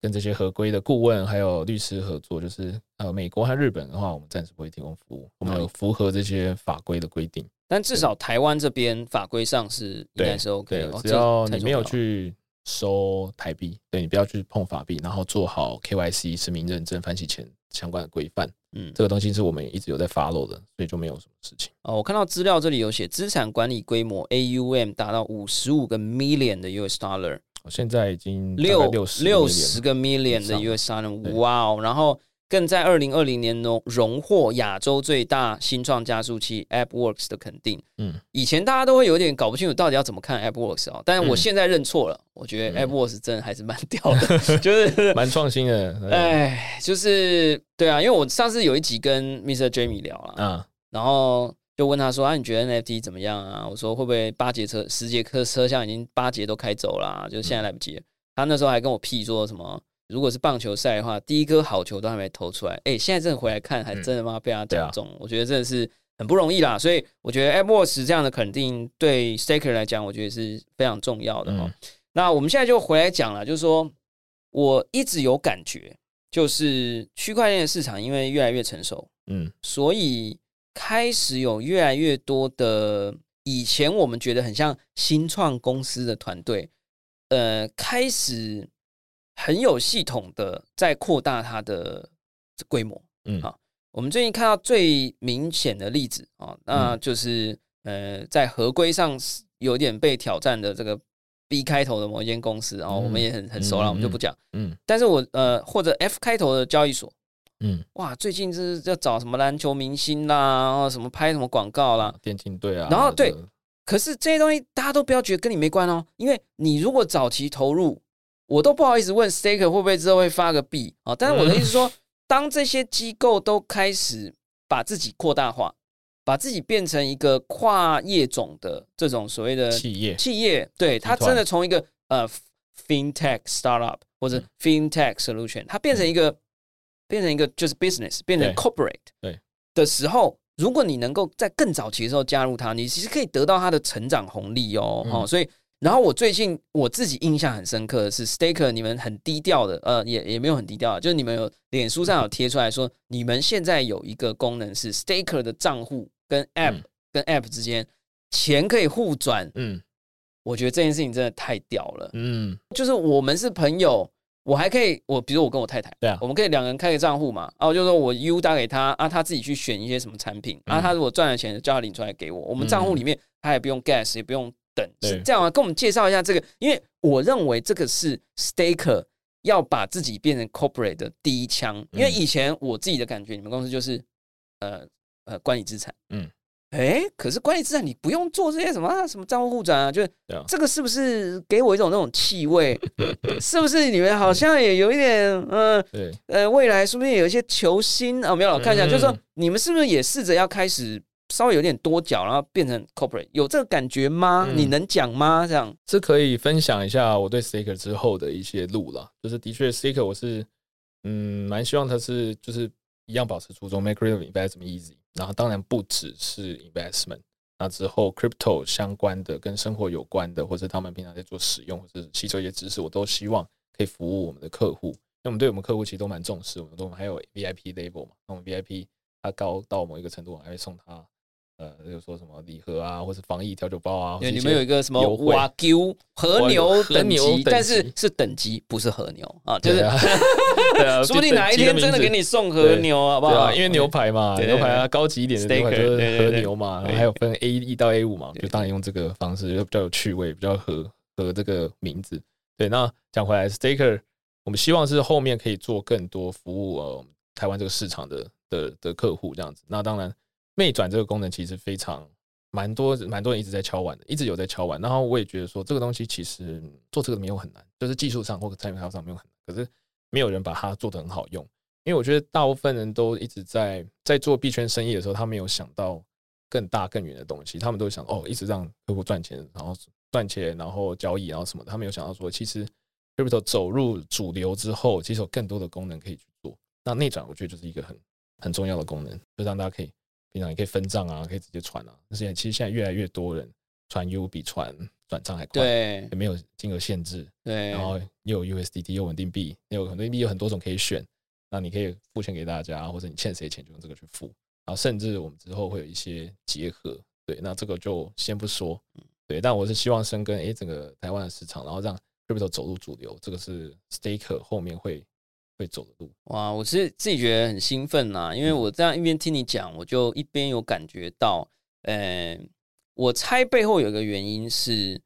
B: 跟这些合规的顾问还有律师合作，就是呃美国和日本的话，我们暂时不会提供服务，我们有符合这些法规的规定。
A: 但至少台湾这边法规上是应该是 OK，
B: 对
A: 哦，
B: 只要你没有，去收台币，对你不要去碰法币，然后做好 KYC 实名认证、反洗钱相关的规范，
A: 要嗯，
B: 这个东西是我们一直有在 follow 的，所以就没有什么事情。
A: 哦，我看到资料这里有写，资产管理规模 AUM 达到五十五个 million 的 US dollar，
B: 现在已经
A: 六
B: 六十
A: 个 million 的
B: 以上
A: US dollar，
B: 对
A: 哇哦！然后更在二零二零年荣荣获亚洲最大新创加速器 AppWorks 的肯定。
B: 嗯，
A: 以前大家都会有点搞不清楚到底要怎么看 AppWorks 哦，但是我
B: 嗯
A: 现在认错了，我觉得
B: 嗯
A: AppWorks 真的还是蛮屌的，(laughs) 就是 (laughs)
B: 蛮创新的。对
A: 哎，就是对啊，因为我上次有一集跟 Mr. Jamie 聊了，
B: 啊，
A: 然后就问他说：“啊，你觉得 NFT 怎么样啊？”我说：“会不会八节车、十节车车厢已经八节都开走了啊、就现在来不及了。他那时候还跟我屁说什么：“如果是棒球赛的话，第一颗好球都还没投出来。”哎，现在真的回来看，还真的妈被他讲中，我觉得真的是很不容易啦。所以我觉得 AppWorks 这样的肯定对 Staker 来讲，我觉得是非常重要的哈、
B: 嗯
A: 那我们现在就回来讲了，就是说我一直有感觉，就是区块链的市场因为越来越成熟，
B: 嗯
A: 所以开始有越来越多的以前我们觉得很像新创公司的团队，呃，开始很有系统的在扩大它的规模。
B: 嗯
A: 好我们最近看到最明显的例子啊、哦，那
B: 嗯
A: 就是、呃，在合规上是有点被挑战的这个 B 开头的某一间公司，然、后、我们也很很熟了，
B: 嗯
A: 我们就不讲。
B: 嗯
A: 但是我呃，或者 F 开头的交易所，
B: 嗯，
A: 哇，最近是要找什么篮球明星啦，然后什么拍什么广告啦。
B: 电竞队啊，
A: 然后对可是这些东西大家都不要觉得跟你没关哦，因为你如果早期投入，我都不好意思问 Staker 会不会之后会发个币啊。但是我的意思是说，当这些机构都开始把自己扩大化，把自己变成一个跨业种的这种所谓的
B: 企业，
A: 企业，对它真的从一个呃 fintech startup 或者
B: 嗯
A: fintech solution，它变成一个、变成一个就是 business，变成 corporate
B: 对
A: 的时候，如果你能够在更早期的时候加入它，你其实可以得到它的成长红利哦。
B: 嗯
A: 哦，所以。然后我最近我自己印象很深刻的是，Staker 你们很低调的，呃，也也没有很低调啊，就是你们有脸书上有贴出来说，你们现在有一个功能是 Staker 的账户跟 App、
B: 嗯
A: 跟 App 之间钱可以互转，
B: 嗯
A: 我觉得这件事情真的太屌了。
B: 嗯
A: 就是我们是朋友，我还可以，我比如我跟我太太，
B: 对啊。
A: 我们可以两个人开个账户嘛，啊，我就说我 U 打给他，啊，他自己去选一些什么产品，啊，
B: 嗯
A: 他如果赚了钱，叫他领出来给我，我们账户里面他也不用 gas，也不用等，是这样啊，跟我们介绍一下这个，因为我认为这个是 staker 要把自己变成 corporate 的第一枪，因为
B: 嗯。
A: 以前我自己的感觉，你们公司就是呃呃管理资产，
B: 嗯。
A: 哎，可是管理资产你不用做这些什么、啊、什么账户互转啊，就是这个是不是给我一种那种气味？(laughs) 是不是你们好像也有一点，呃
B: 对，
A: 呃，未来说不定有一些球星啊，没有，我看一下，
B: 嗯
A: 就是说你们是不是也试着要开始稍微有点多角，然后变成 corporate，有这个感觉吗？
B: 嗯
A: 你能讲吗？这样
B: 是可以分享一下我对 Staker 之后的一些路了。就是的确，Staker 我是嗯蛮希望他是就是一样保持初衷，make real investment easy。然后当然不只是 investment，那之后 crypto 相关的跟生活有关的，或者他们平常在做使用或者吸收一些知识，我都希望可以服务我们的客户。那我们对我们客户其实都蛮重视，我们都还有 VIP label 嘛，那我们 VIP 他高到某一个程度，我还会送他呃，比如说什么礼盒啊，或是防疫调酒包啊，
A: 你们有一个什么瓦 Q 和牛
B: 和
A: 等级，
B: 牛
A: 但是是等级，不是和牛啊，就是 (laughs) (laughs) 说不定哪一天真的给你送和牛，好不好？
B: 因为牛排嘛，牛排啊高级一点的牛排就是和牛嘛，然后还有分 A 一到 A 五嘛，就当然用这个方式就比较有趣味，比较合合这个名字。对，那讲回来，Staker，我们希望是后面可以做更多服务呃台湾这个市场的的的客户这样子。那当然，魅转这个功能其实非常蛮多蛮多人一直在敲碗的，一直有在敲碗。然后我也觉得说这个东西其实做这个没有很难，就是技术上或者产品上没有很难，可是没有人把它做得很好用。因为我觉得大部分人都一直在在做币圈生意的时候，他没有想到更大更远的东西，他们都想哦，一直让客户赚钱，然后赚钱，然后交易，然后什么的，他没有想到说，其实 crypto 走入主流之后，其实有更多的功能可以去做。那内转我觉得就是一个很很重要的功能，就让大家可以平常也可以分账啊，可以直接传啊。那现在其实现在越来越多人传 U 比传转账还快，，
A: 对
B: 也没有金额限制，
A: 对，
B: 然后又有 USDT 又稳定币，又有很多币有很多种可以选，那你可以付钱给大家，或者你欠谁钱就用这个去付，然后甚至我们之后会有一些结合，对，那这个就先不说，对，但我是希望深耕诶整个台湾的市场，然后让 crypto 走入主流，这个是 staker 后面会会走的路，
A: 哇，我是自己觉得很兴奋呐，因为我这样一边听你讲，我就一边有感觉到，呃，我猜背后有一个原因是，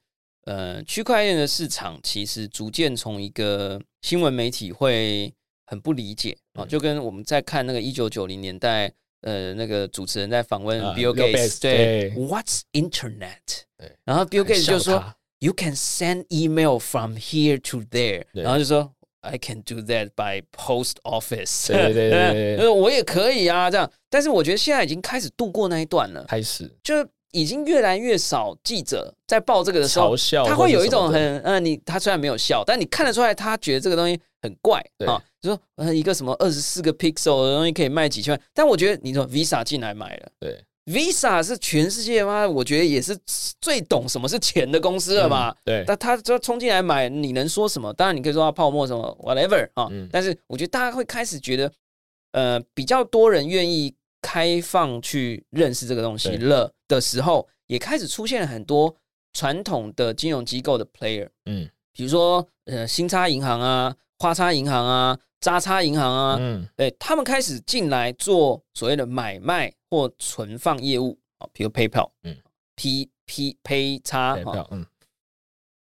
A: 呃，区块链的市场其实逐渐从一个新闻媒体会很不理解啊，
B: 嗯
A: 就跟我们在看那个一九九零年代，呃，那个主持人在访问
B: 啊
A: Bill
B: Gates，Gates，
A: 对
B: 对
A: ，What's Internet？
B: 对，
A: 然后 Bill Gates 就说。You can send email from here to there，然后就说 I can do that by post office。
B: 对对对 (laughs)
A: 我也可以啊，这样。但是我觉得现在已经开始度过那一段了，
B: 开始
A: 就已经越来越少记者在报这个的时候
B: 嘲，笑，
A: 他会有一种很呃，你他虽然没有笑，但你看得出来他觉得这个东西很怪
B: 对
A: 啊，就说呃一个什么二十四个 pixel 的东西可以卖几千万，但我觉得你说 Visa 进来买了。
B: 对
A: Visa 是全世界吗？我觉得也是最懂什么是钱的公司了嘛。
B: 嗯对。
A: 那他就冲进来买，你能说什么？当然你可以说他泡沫什么 whatever 啊，
B: 嗯。
A: 但是我觉得大家会开始觉得，呃，比较多人愿意开放去认识这个东西了的时候，也开始出现了很多传统的金融机构的 player，
B: 嗯。
A: 比如说呃新差银行啊、花差银行啊、渣差银行啊，
B: 嗯。
A: 对他们开始进来做所谓的买卖或存放业务啊，比如 PayPal，
B: 嗯
A: ，P P Pay 差
B: 嗯。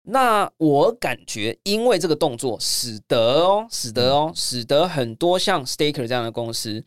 A: 那我感觉，因为这个动作，使得哦，使得
B: 嗯。
A: 哦，使得很多像 Staker 这样的公司，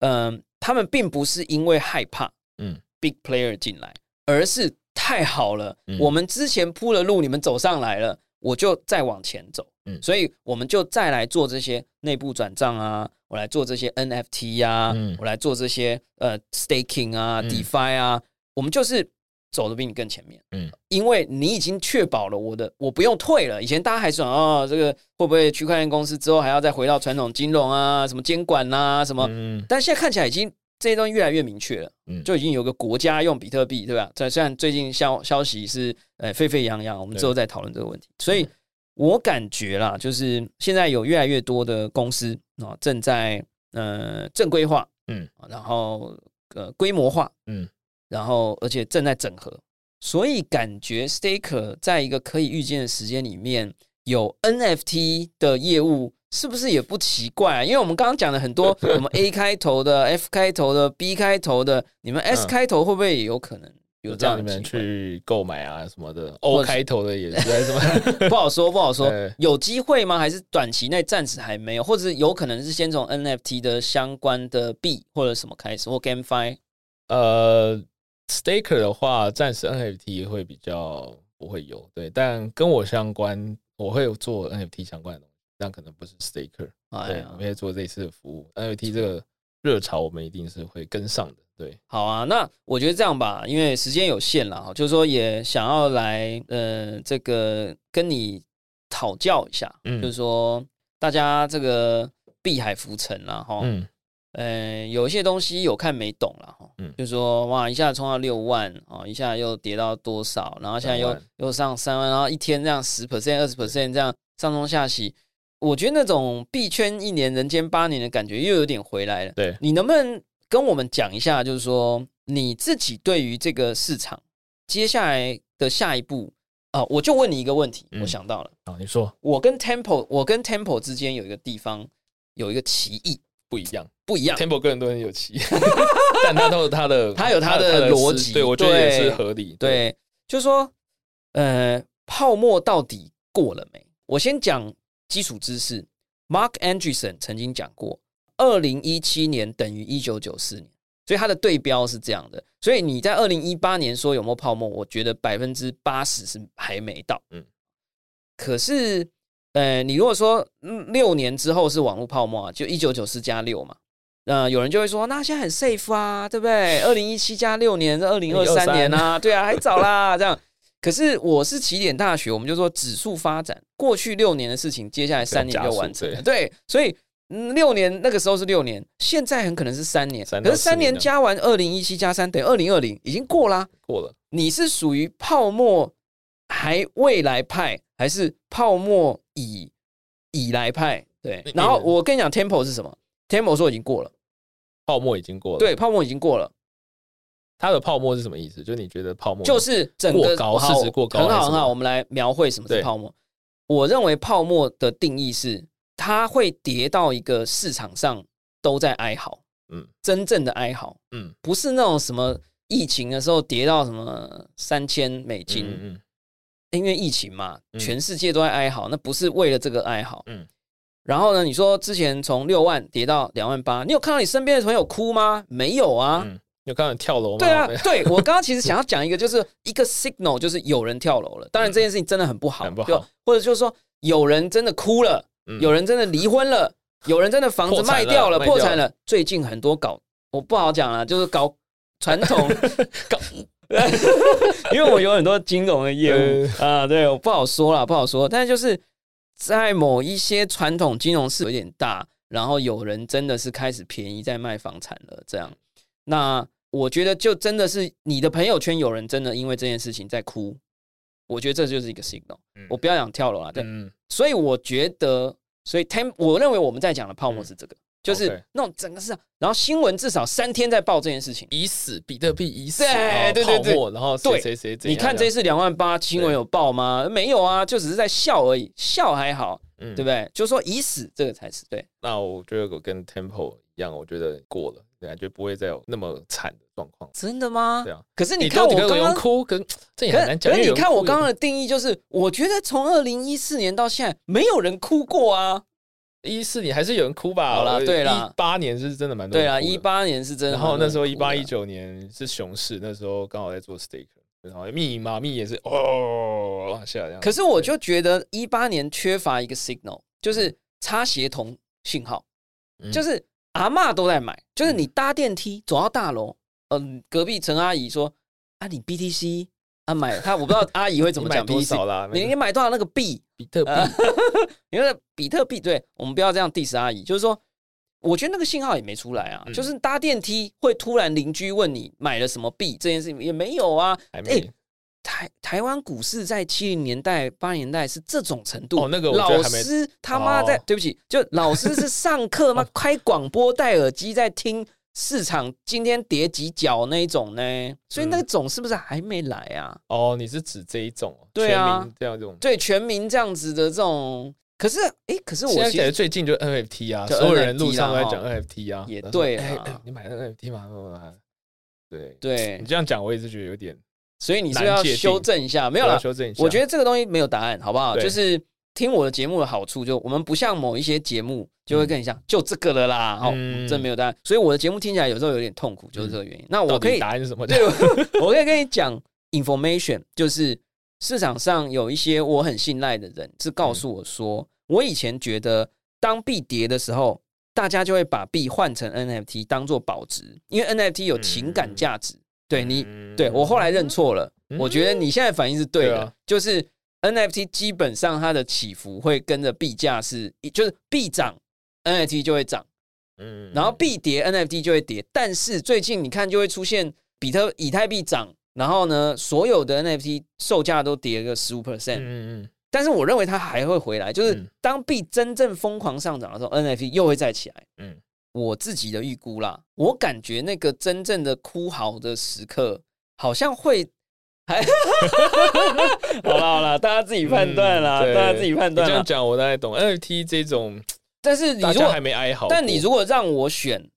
A: 嗯、他们并不是因为害怕
B: 嗯。
A: Big player 进来，而是太好了，
B: 嗯。
A: 我们之前铺了路，你们走上来了，我就再往前走，
B: 嗯
A: 所以我们就再来做这些内部转账啊，我来做这些 NFT 呀、
B: 嗯
A: 我来做这些呃 staking 啊、
B: 嗯
A: DeFi 啊，我们就是走的比你更前面。
B: 嗯
A: 因为你已经确保了我的，我不用退了。以前大家还说哦，这个会不会区块链公司之后还要再回到传统金融啊，什么监管啊、什么？
B: 嗯
A: 但现在看起来已经这些东西越来越明确了，
B: 嗯
A: 就已经有个国家用比特币，对吧？这虽然最近消消息是呃沸沸扬扬，我们之后再讨论这个问题。所以我感觉啦，就是现在有越来越多的公司啊、正在呃正规化，
B: 嗯，
A: 然后呃规模化，
B: 嗯。
A: 然后而且正在整合，所以感觉 Staker 在一个可以预见的时间里面有 NFT 的业务，是不是也不奇怪啊？因为我们刚刚讲了很多，(laughs) 我们 A 开头的、F 开头的、B 开头的，你们 S
B: 嗯
A: 开头会不会也有可能有这样
B: 让你们
A: 的机会？
B: 去购买啊什么的
A: 或
B: ，O 开头的也是还是什么？(laughs)
A: 不好说，不好说，(laughs) 有机会吗？还是短期内暂时还没有，或者是有可能是先从 NFT 的相关的币或者什么开始，或 GameFi
B: 呃，staker 的话，暂时 NFT 会比较不会有，对，但跟我相关，我会有做 NFT 相关的东西，但可能不是 staker，对，我们会做类似的服务。NFT 这个热潮，我们一定是会跟上的，对，
A: 好啊，那我觉得这样吧，因为时间有限了哈，就是说也想要来呃，这个跟你讨教一下，
B: 嗯。
A: 就是说大家这个碧海浮沉啦哈，
B: 嗯。
A: 呃，有一些东西有看没懂了哈，
B: 嗯。
A: 就是说哇，一下冲到六万哦，一下又跌到多少，然后现在又又上三万，然后一天这样十 percent、二十 percent 这样上冲下洗，我觉得那种币圈一年人间八年的感觉又有点回来了。
B: 对，
A: 你能不能跟我们讲一下，就是说你自己对于这个市场接下来的下一步啊、我就问你一个问题，
B: 嗯
A: 我想到了，
B: 好，你说
A: 我跟 Temple，我跟 Temple 之间有一个地方有一个歧义，
B: 不一样
A: 不一样。
B: ，Temple 个人都很有奇，(laughs) 但他都有他的，(laughs)
A: 他有他的逻辑
B: 思对我觉得也是合理。
A: 对，就是说，呃，泡沫到底过了没？我先讲基础知识。Mark Andreessen 曾经讲过，二零一七年等于一九九四年，所以它的对标是这样的。所以你在二零一八年说有没有泡沫？我觉得百分之八十是还没到。嗯
B: 嗯，
A: 可是，呃，你如果说嗯六年之后是网络泡沫啊，就一九九四加六嘛。呃，有人就会说，那现在很 safe 啊，对不对？二零一七加六年，二零二三年啊，对啊，还早啦，这样。可是我是起点大学，我们就说指数发展，过去六年的事情，接下来三年就完成了。对，所以嗯，六年那个时候是六年，现在很可能是三年。可是三
B: 年
A: 年加完二零一七加三等于二零二零，已经过啦。
B: 过了，
A: 你是属于泡沫还未来派，还是泡沫已已来派？对。然后我跟你讲，Temple 是什么？Temple 说已经过了，
B: 泡沫已经过了。，
A: 对，泡沫已经过了。
B: 它的泡沫是什么意思？就是你觉得泡沫
A: 就是整个
B: 过高
A: 好
B: 市值过高
A: 很好很好。
B: 还是什么
A: 我们来描绘什么是泡沫。我认为泡沫的定义是，它会跌到一个市场上都在哀嚎，
B: 嗯
A: 真正的哀嚎，
B: 嗯
A: 不是那种什么疫情的时候跌到什么三千美金，
B: 嗯嗯
A: 因为疫情嘛，
B: 嗯
A: 全世界都在哀嚎，那不是为了这个哀嚎。
B: 嗯
A: 然后呢，你说之前从六万跌到两万八，你有看到你身边的朋友哭吗？没有啊。
B: 嗯，有看到你跳楼吗？
A: 对啊，对我刚刚其实想要 (laughs) 讲一个，就是一个 signal，就是有人跳楼了。当然这件事情真的很不好，
B: 很不好
A: 就或者就是说有人真的哭了，
B: 嗯
A: 有人真的离婚了，有人真的房子卖掉了，破产了。最近很多搞我不好讲了，就是搞传统 (laughs) 搞，(laughs) 因为我有很多金融的业务啊，对，我不好说了，不好说。但是就是在某一些传统金融市有点大，然后有人真的是开始便宜在卖房产了，这样。那我觉得就真的是你的朋友圈有人真的因为这件事情在哭，我觉得这就是一个 signal。
B: 嗯
A: 我不要讲跳楼了，对，
B: 嗯
A: 所以我觉得，所以 tem，我认为我们在讲的泡沫是这个，就是那种整个市场，然后新闻至少三天在报这件事情。
B: 已死，比特币已死，
A: 对对对对
B: 然后谁
A: 对
B: 谁谁
A: 你看这次两万八新闻有报吗？没有啊，就只是在笑而已，笑还好，
B: 嗯
A: 对不对？就说已死这个才是对。
B: 那我觉得我跟 Temple 一样，我觉得过了，感觉不会再有那么惨的状况。
A: 真的吗？
B: 对啊。
A: 可是你
B: 你
A: 看我刚刚，
B: 哭，跟这也很难讲。
A: 可是你看我刚刚的定义就是，我觉得从二零一四年到现在，没有人哭过啊。
B: 一四年还是有人哭吧？
A: 好啦对啦
B: 一八年是真的蛮多
A: 对啊，一，八年是真的
B: 然后那时候一八一九年是熊市，那时候刚好在做 stake，然后密码密也是哦往下这样。
A: 可是我就觉得一八年缺乏一个 signal，就是差协同信号，
B: 嗯
A: 就是阿嬷都在买，就是你搭电梯走到大楼，嗯，隔壁陈阿姨说啊，你 BTC 啊买，他我不知道阿姨会怎么讲
B: 多
A: BTC，
B: 少啦？
A: 你你买多少那个币？
B: 比特币
A: 呃因为比特币，对我们不要这样 diss 阿姨，就是说。我觉得那个信号也没出来啊，
B: 嗯
A: 就是搭电梯会突然邻居问你买了什么币这件事情也没有啊。哎台台湾股市在七零年代、八零年代是这种程度。
B: 哦那个
A: 老师他妈在、
B: 哦
A: 对不起，就老师是上课吗 (laughs) 开广播戴耳机在听市场今天跌几角那一种呢？所以那种是不是还没来啊？
B: 哦，你是指这一种哦
A: 对啊
B: 全民这样这种。
A: 对，全民这样子的这种，可是哎，可是我
B: 现在感觉最近就 NFT 啊，
A: 就
B: 所有人路上都在讲 NFT 啊，
A: 也对
B: 你买那个 NFT 吗？(laughs) 对，
A: 对
B: 你，这样讲我也是觉得有点
A: 所以你是不是要修正一下，没有
B: 我要
A: 了。
B: 修正一下。
A: 我觉得这个东西没有答案，好不好？就是听我的节目的好处，就我们不像某一些节目就会跟你讲，就这个了啦，哦，
B: 嗯
A: 这没有答案。所以我的节目听起来有时候有点痛苦，就是这个原因。那我可以，
B: 答案是什么？
A: 对，(laughs) 我可以跟你讲 information，就是市场上有一些我很信赖的人是告诉我说，我以前觉得当币跌的时候，大家就会把币换成 NFT 当做保值，因为 NFT 有情感价值。对你，对我后来认错了，我觉得你现在反应是对的，就是 NFT 基本上它的起伏会跟着币价是，就是币涨 NFT 就会涨，
B: 嗯
A: 然后币跌 NFT 就会跌。但是最近你看就会出现比特以太币涨，然后呢所有的 NFT 售价都跌个十五 percent，
B: 嗯嗯。
A: 但是我认为它还会回来，就是
B: 嗯。
A: 当币真正疯狂上涨的时候，NFT 又会再起来。
B: 嗯
A: 我自己的预估啦，我感觉那个真正的哭嚎的时刻，好像会 (laughs) 还 (laughs) 好了好了，大家自己判断啦，
B: 嗯
A: 大家自己判断。
B: 你这样讲我大概懂 NFT 这种
A: 但是你如果
B: 还没哀嚎，
A: 但你如果让我选，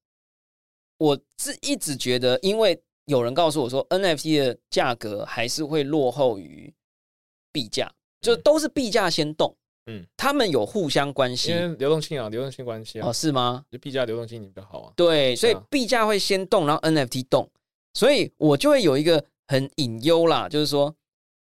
A: 我是一直觉得，因为有人告诉我说，NFT 的价格还是会落后于币价，就都是币价先动，嗯。
B: 嗯，
A: 他们有互相关系。
B: 因为流动性啊，流动性关系啊。
A: 哦，，是吗？
B: 就币价流动性比较好啊。
A: 对，所以币价会先动，然后 NFT 动，所以我就会有一个很隐忧啦，就是说，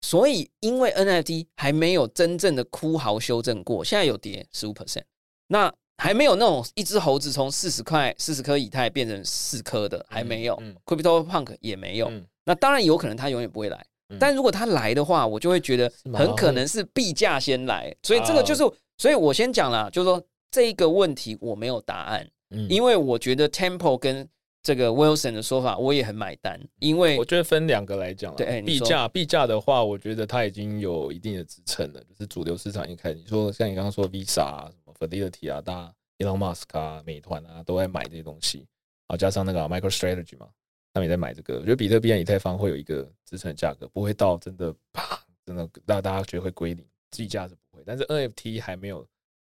A: 所以因为 NFT 还没有真正的哭嚎修正过，现在有跌十五 percent，那还没有那种一只猴子从四十块四十颗以太变成四颗的，还没有、
B: 嗯。
A: Crypto Punk 也没有，
B: 嗯。
A: 那当然有可能它永远不会来。
B: 嗯。
A: 但如果他来的话，我就会觉得很可能是币价先来，所以这个就是，所以我先讲啦，就是说这一个问题我没有答案，
B: 嗯。
A: 因为我觉得 Temple 跟这个 Wilson 的说法我也很买单，因为
B: 我觉得分两个来讲啦
A: 对
B: 币价币价的话，我觉得它已经有一定的支撑了，就是主流市场一开始，你说像你刚刚说 Visa 啊、什么 Fidelity 啊、大 Elon Musk 啊、美团啊都在买这些东西，啊加上那个 MicroStrategy 嘛，他们也在买这个。我觉得比特币和以太坊会有一个支撑的价格，不会到真的啪，真的让大家觉得会归零，计价是不会，但是 NFT 还没有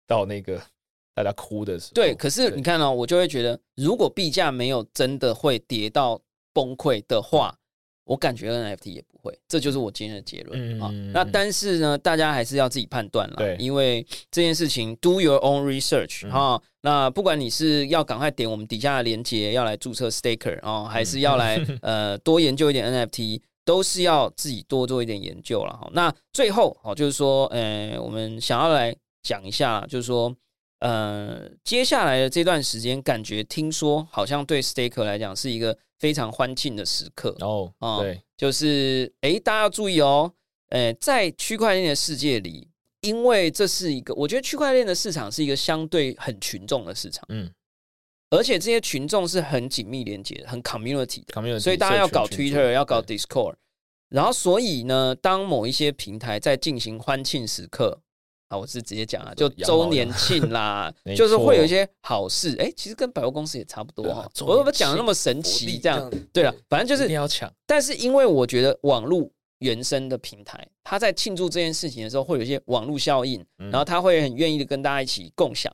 B: 到那个大家哭的时候。
A: 对，可是你看哦，我就会觉得，如果币价没有真的会跌到崩溃的话，我感觉 NFT 也不会，这就是我今天的结论啊。那
B: 嗯
A: 但是呢，大家还是要自己判断了，
B: 对
A: 因为这件事情 do your own research
B: 嗯
A: 哈。那不管你是要赶快点我们底下的链接，要来注册 staker 哦，还是要来呃多研究一点 NFT。都是要自己多做一点研究了哈。那最后哦，就是说，呃，我们想要来讲一下，就是说，呃，接下来的这段时间，感觉听说好像对 staker 来讲是一个非常欢庆的时刻。哦
B: 对，
A: 就是诶，大家要注意哦，诶，在区块链的世界里，因为这是一个，我觉得区块链的市场是一个相对很群众的市场，
B: 嗯
A: 而且这些群众是很紧密连接的，很 community 的
B: ，，community
A: 所以大家要搞 Twitter，要搞 Discord，然后所以呢，当某一些平台在进行欢庆时刻。啊，我是直接讲啊，就周年庆 (laughs) 啦，就是会有一些好事。哎、其实跟百货公司也差不多。我怎么讲的那么神奇？这样对了，反正就
B: 一
A: 是
B: 你要抢，
A: 但是因为我觉得网络原生的平台，它在庆祝这件事情的时候，会有一些网络效应，
B: 嗯
A: 然后他会很愿意的跟大家一起共享。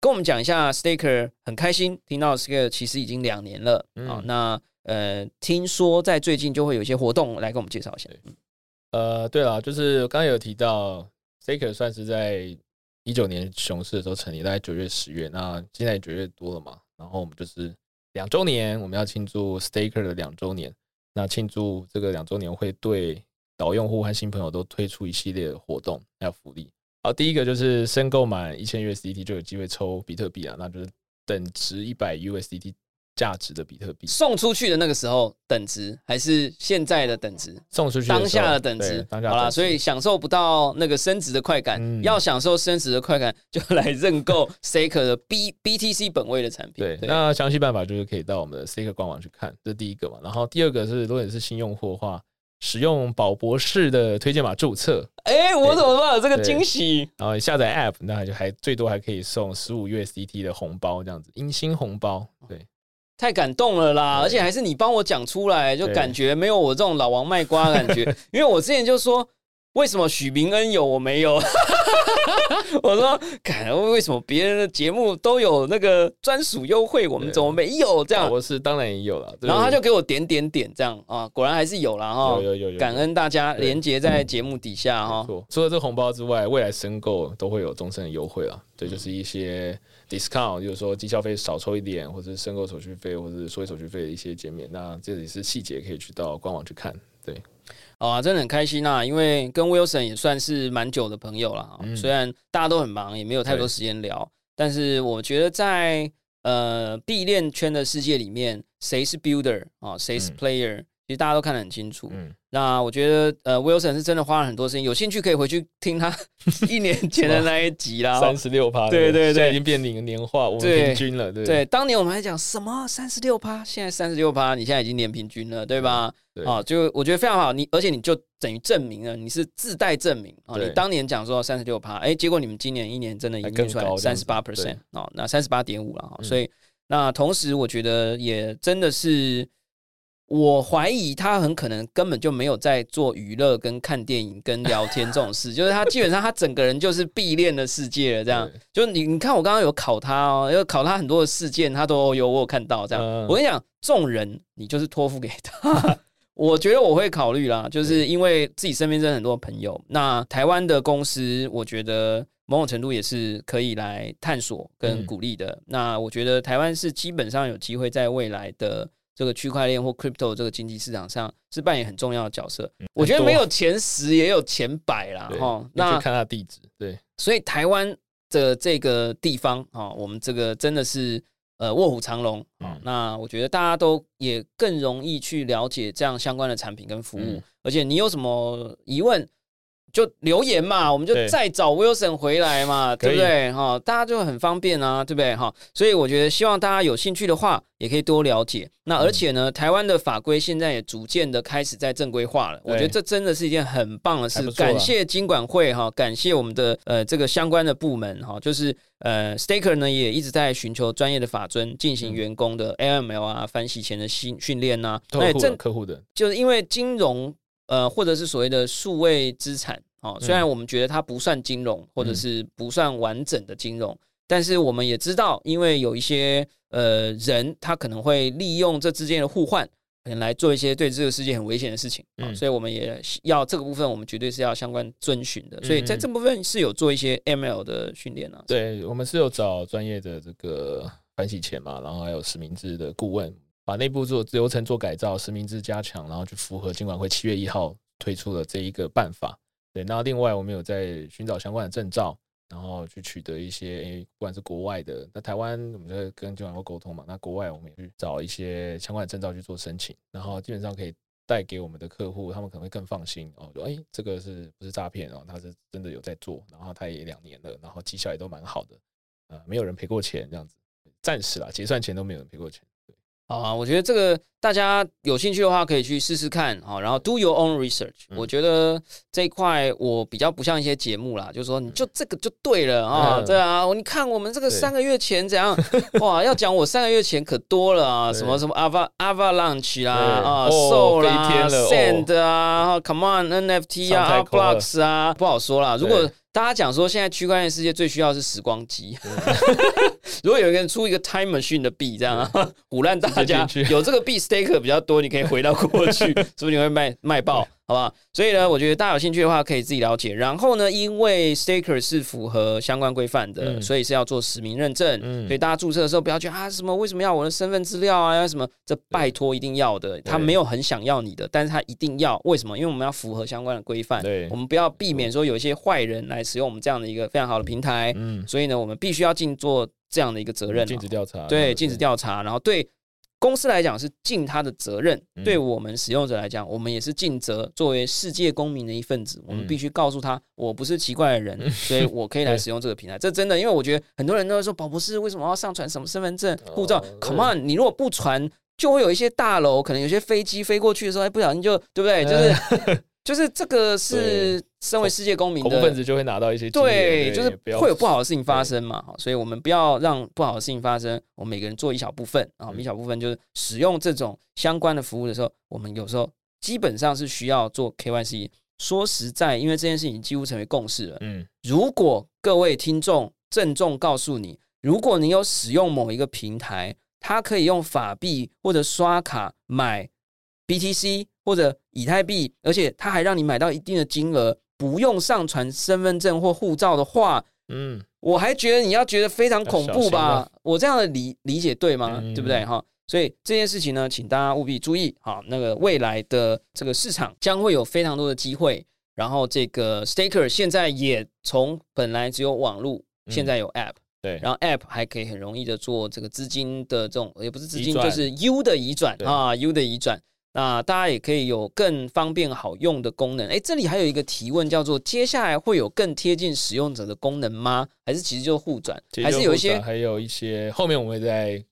A: 跟我们讲一下，Staker 很开心听到 Staker 其实已经两年了啊、
B: 嗯
A: 那呃，听说在最近就会有一些活动来跟我们介绍一下。
B: 呃，对了，就是刚刚有提到 Staker 算是在一九年熊市的时候成立，大概九月、十月，那现在九月多了嘛，然后我们就是两周年，我们要庆祝 Staker 的两周年。那庆祝这个两周年，会对老用户和新朋友都推出一系列的活动还有福利。好，第一个就是申购满一千 USDT 就有机会抽比特币啊，那就是等值一百 USDT 价值的比特币
A: 送出去的那个时候等值，还是现在的等值？
B: 送出去
A: 当下
B: 的
A: 的等值好啦，所以享受不到那个升值的快感，
B: 嗯
A: 要享受升值的快感，就来认购 (laughs) Staker 的 B BTC 本位的产品。
B: 对，那详细办法就是可以到我们的 Staker 官网去看，这是第一个嘛。然后第二个是，如果你是新用户的话，使用宝博士的推荐码注册，
A: 哎、我怎么办有这个惊喜？
B: 然后你下载 App，那就还最多还可以送十五 USDT 的红包，这样子，迎新红包。对，
A: 太感动了啦！而且还是你帮我讲出来，就感觉没有我这种老王卖瓜的感觉。(laughs) 因为我之前就说，为什么许明恩有我没有？(laughs) 我说，感为什么别人的节目都有那个专属优惠，我们怎么没有这样
B: 宝？博士当然也有了。
A: 然后他就给我点点点这样啊，果然还是有啦哈
B: 有。有有有
A: 感恩大家
B: 对
A: 连接在节目底下哈
B: 除了这个红包之外，未来申购都会有终身的优惠了。对，就是一些 discount，就是说机消费少抽一点，或者是申购手续费，或者是所有手续费的一些减免。那这里是细节，可以去到官网去看。对，
A: 好啊，真的很开心啊、因为跟 Wilson 也算是蛮久的朋友了、
B: 嗯
A: 虽然大家都很忙，也没有太多
B: 对
A: 时间聊。但是我觉得在呃币链圈的世界里面，谁是 builder 啊，谁是 player，其实大家都看得很清楚。
B: 嗯，
A: 那我觉得呃，Wilson 是真的花了很多时间，有兴趣可以回去听他 (laughs) 一年前的那一集啦。(laughs)
B: 三十六趴，
A: 对对对
B: 现在已经变年年化，我们平均了，对
A: 对，当年我们还讲什么三十六趴，现在三十六趴，你现在已经年平均了，对吧？
B: 对
A: 啊，就我觉得非常好，你而且你就等于证明了你是自带证明啊，
B: 对
A: 你当年讲说三十六趴，哎，结果你们今年一年真的已经出来三十八 percent 哦，那三十八点五了所以那同时我觉得也真的是。我怀疑他很可能根本就没有在做娱乐、跟看电影、跟聊天这种事，(laughs) 就是他基本上他整个人就是闭恋的世界了。这样，
B: 对
A: 就你你看我刚刚有考他哦，有考他很多的事件，他都有我有看到。这样，
B: 嗯
A: 我跟你讲，众人你就是托付给他。(laughs) 我觉得我会考虑啦，就是因为自己身边真的很多朋友，那台湾的公司，我觉得某种程度也是可以来探索跟
B: 嗯
A: 鼓励的。那我觉得台湾是基本上有机会在未来的这个区块链或 crypto 这个经济市场上是扮演很重要的角色。我觉得没有前十也有前百啦，哈。那
B: 看他的地址，对，
A: 所以台湾的这个地方啊，我们这个真的是呃卧虎藏龙啊
B: 嗯。
A: 那我觉得大家都也更容易去了解这样相关的产品跟服务
B: 嗯，
A: 而且你有什么疑问？就留言嘛，我们就再找 Wilson 回来嘛，对不对？哈，大家就很方便啊，对不对？哈，所以我觉得希望大家有兴趣的话，也可以多了解。那而且呢，台湾的法规现在也逐渐的开始在正规化了，我觉得
B: 对
A: 这真的是一件很棒的事。感谢金管会哈，感谢我们的呃这个相关的部门哈，就是呃 Staker 呢也一直在寻求专业的法尊，进行员工的 AML 啊、反洗钱的训训练呐。那
B: 客户
A: 也正
B: 客户的，
A: 就是因为金融呃或者是所谓的数位资产哦，虽然我们觉得它不算金融或者是不算完整的金融，但是我们也知道，因为有一些呃人他可能会利用这之间的互换。可能来做一些对这个世界很危险的事情所以我们也要这个部分，我们绝对是要相关遵循的。所以在
B: 嗯
A: 这部分是有做一些 ML 的训练啊。
B: 对我们是有找专业的这个反洗钱嘛，然后还有实名制的顾问，把内部做流程做改造，实名制加强，然后去符合金管会七月一号推出的这一个办法。对，那另外我们有在寻找相关的证照，然后去取得一些，诶，不管是国外的，那台湾我们就跟金管会沟通嘛，那国外我们也去找一些相关的证照去做申请，然后基本上可以带给我们的客户，他们可能会更放心哦，说，哎，这个是不是诈骗哦？他是真的有在做，然后他也两年了，然后绩效也都蛮好的，呃，没有人赔过钱这样子，暂时啦，结算前都没有人赔过钱。
A: 好啊，我觉得这个大家有兴趣的话，可以去试试看啊，然后 do your own research、
B: 嗯。
A: 我觉得这一块我比较不像一些节目啦，就是说你就这个就对了啊，
B: 嗯。
A: 对啊，你看我们这个三个月前怎样，哇，要讲我三个月前可多了啊，什么什么 Ava Avalanche 啦啊
B: 哦
A: ，Soul 啦
B: 飞天了哦
A: ，Sand 啊，Come on NFT 啊，Blocks 啊，不好说啦。如果大家讲说现在区块链世界最需要是时光机，(laughs) 如果有一个人出一个 time machine 的币，这样啊，鼓 (laughs) 烂大家有这个币 staker 比较多，你可以回到过去，(laughs) 说不定会卖卖爆，好不好？所以呢，我觉得大家有兴趣的话，可以自己了解。然后呢，因为 staker 是符合相关规范的，
B: 嗯。
A: 所以是要做实名认证，
B: 嗯。
A: 所以大家注册的时候不要觉得啊什么为什么要我的身份资料啊，要什么？这拜托一定要的，他没有很想要你的，但是他一定要，为什么？因为我们要符合相关的规范，
B: 对。
A: 我们不要避免说有一些坏人来使用我们这样的一个非常好的平台，
B: 嗯，
A: 所以呢，我们必须要尽做这样的一个责任啊，
B: 禁止调查，
A: 对，禁止调查，然后对公司来讲是尽他的责任，
B: 嗯
A: 对我们使用者来讲，我们也是尽责。作为世界公民的一份子，我们
B: 嗯
A: 必须告诉他，我不是奇怪的人，所以我可以来使用这个平台。这真的，因为我觉得很多人都会说，宝博士为什么要上传什么身份证、护照
B: 哦
A: ？Come on，你如果不传，就会有一些大楼，可能有些飞机飞过去的时候，哎，不小心就对不对？就是就是这个是身为世界公民
B: 恐怖
A: 的
B: 分子就会拿到一些
A: 对，就是会有不好的事情发生嘛，所以我们不要让不好的事情发生。我们每个人做一小部分啊，
B: 嗯
A: 一小部分就是使用这种相关的服务的时候，我们有时候基本上是需要做 KYC。说实在，因为这件事情几乎成为共识了。
B: 嗯
A: 如果各位听众郑重告诉你，如果你有使用某一个平台，它可以用法币或者刷卡买 BTC 或者以太币，而且它还让你买到一定的金额，不用上传身份证或护照的话，
B: 嗯，
A: 我还觉得你要觉得非常恐怖吧？我这样的理理解对吗？
B: 嗯
A: 对不对？哈，所以这件事情呢，请大家务必注意。好，那个未来的这个市场将会有非常多的机会。然后这个 Staker 现在也从本来只有网络，
B: 嗯
A: 现在有 App，、
B: 对，
A: 然后 App 还可以很容易的做这个资金的这种，也不是资金，就是 U 的移转啊，U 的移转。那大家也可以有更方便好用的功能。哎，这里还有一个提问，叫做接下来会有更贴近使用者的功能吗？还是其实就是互转？还是有一些
B: 还有一些后面我们会在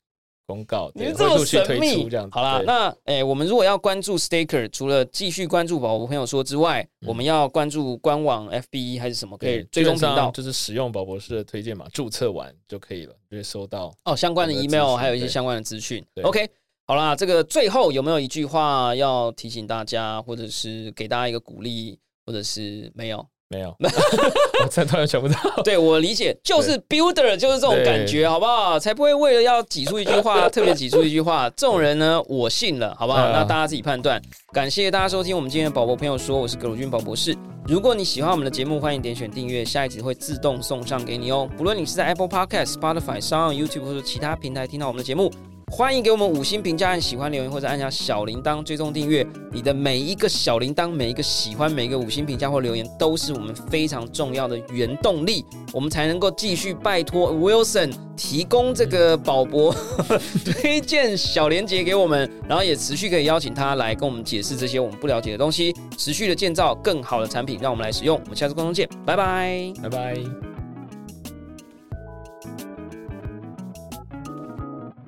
B: 公告，对
A: 你这么
B: 会陆续推
A: 神秘
B: 出这样子。
A: 好啦，那诶、我们如果要关注 Staker，除了继续关注宝宝朋友说之外，我们要关注官网 FB 还是什么？可以
B: 对，
A: 追踪频道
B: 就是使用宝博士的推荐码，注册完就可以了，就会收到。
A: 哦，相关的 email 还有一些相关的资讯。OK，好啦，这个最后有没有一句话要提醒大家，或者是给大家一个鼓励，或者是没有？
B: 没有，(laughs) 我真的突然想不到。
A: 对我理解，就是 builder 就是这种感觉，好不好？才不会为了要挤出一句话，特别挤出一句话。这种人呢，我信了，好不好？
B: 嗯
A: 那大家自己判断。感谢大家收听我们今天的宝博朋友说，我是葛鲁军宝博士。如果你喜欢我们的节目，欢迎点选订阅，下一集会自动送上给你哦。不论你是在 Apple Podcast、Spotify、n YouTube 或者其他平台听到我们的节目，欢迎给我们五星评价按喜欢留言，或者按下小铃铛追踪订阅。你的每一个小铃铛、每一个喜欢、每一个五星评价或留言，都是我们非常重要的原动力，我们才能够继续拜托 Wilson 提供这个宝博推荐小连接给我们，然后也持续可以邀请他来跟我们解释这些我们不了解的东西，持续的建造更好的产品，让我们来使用。我们下次沟通见，拜拜。
B: 拜拜。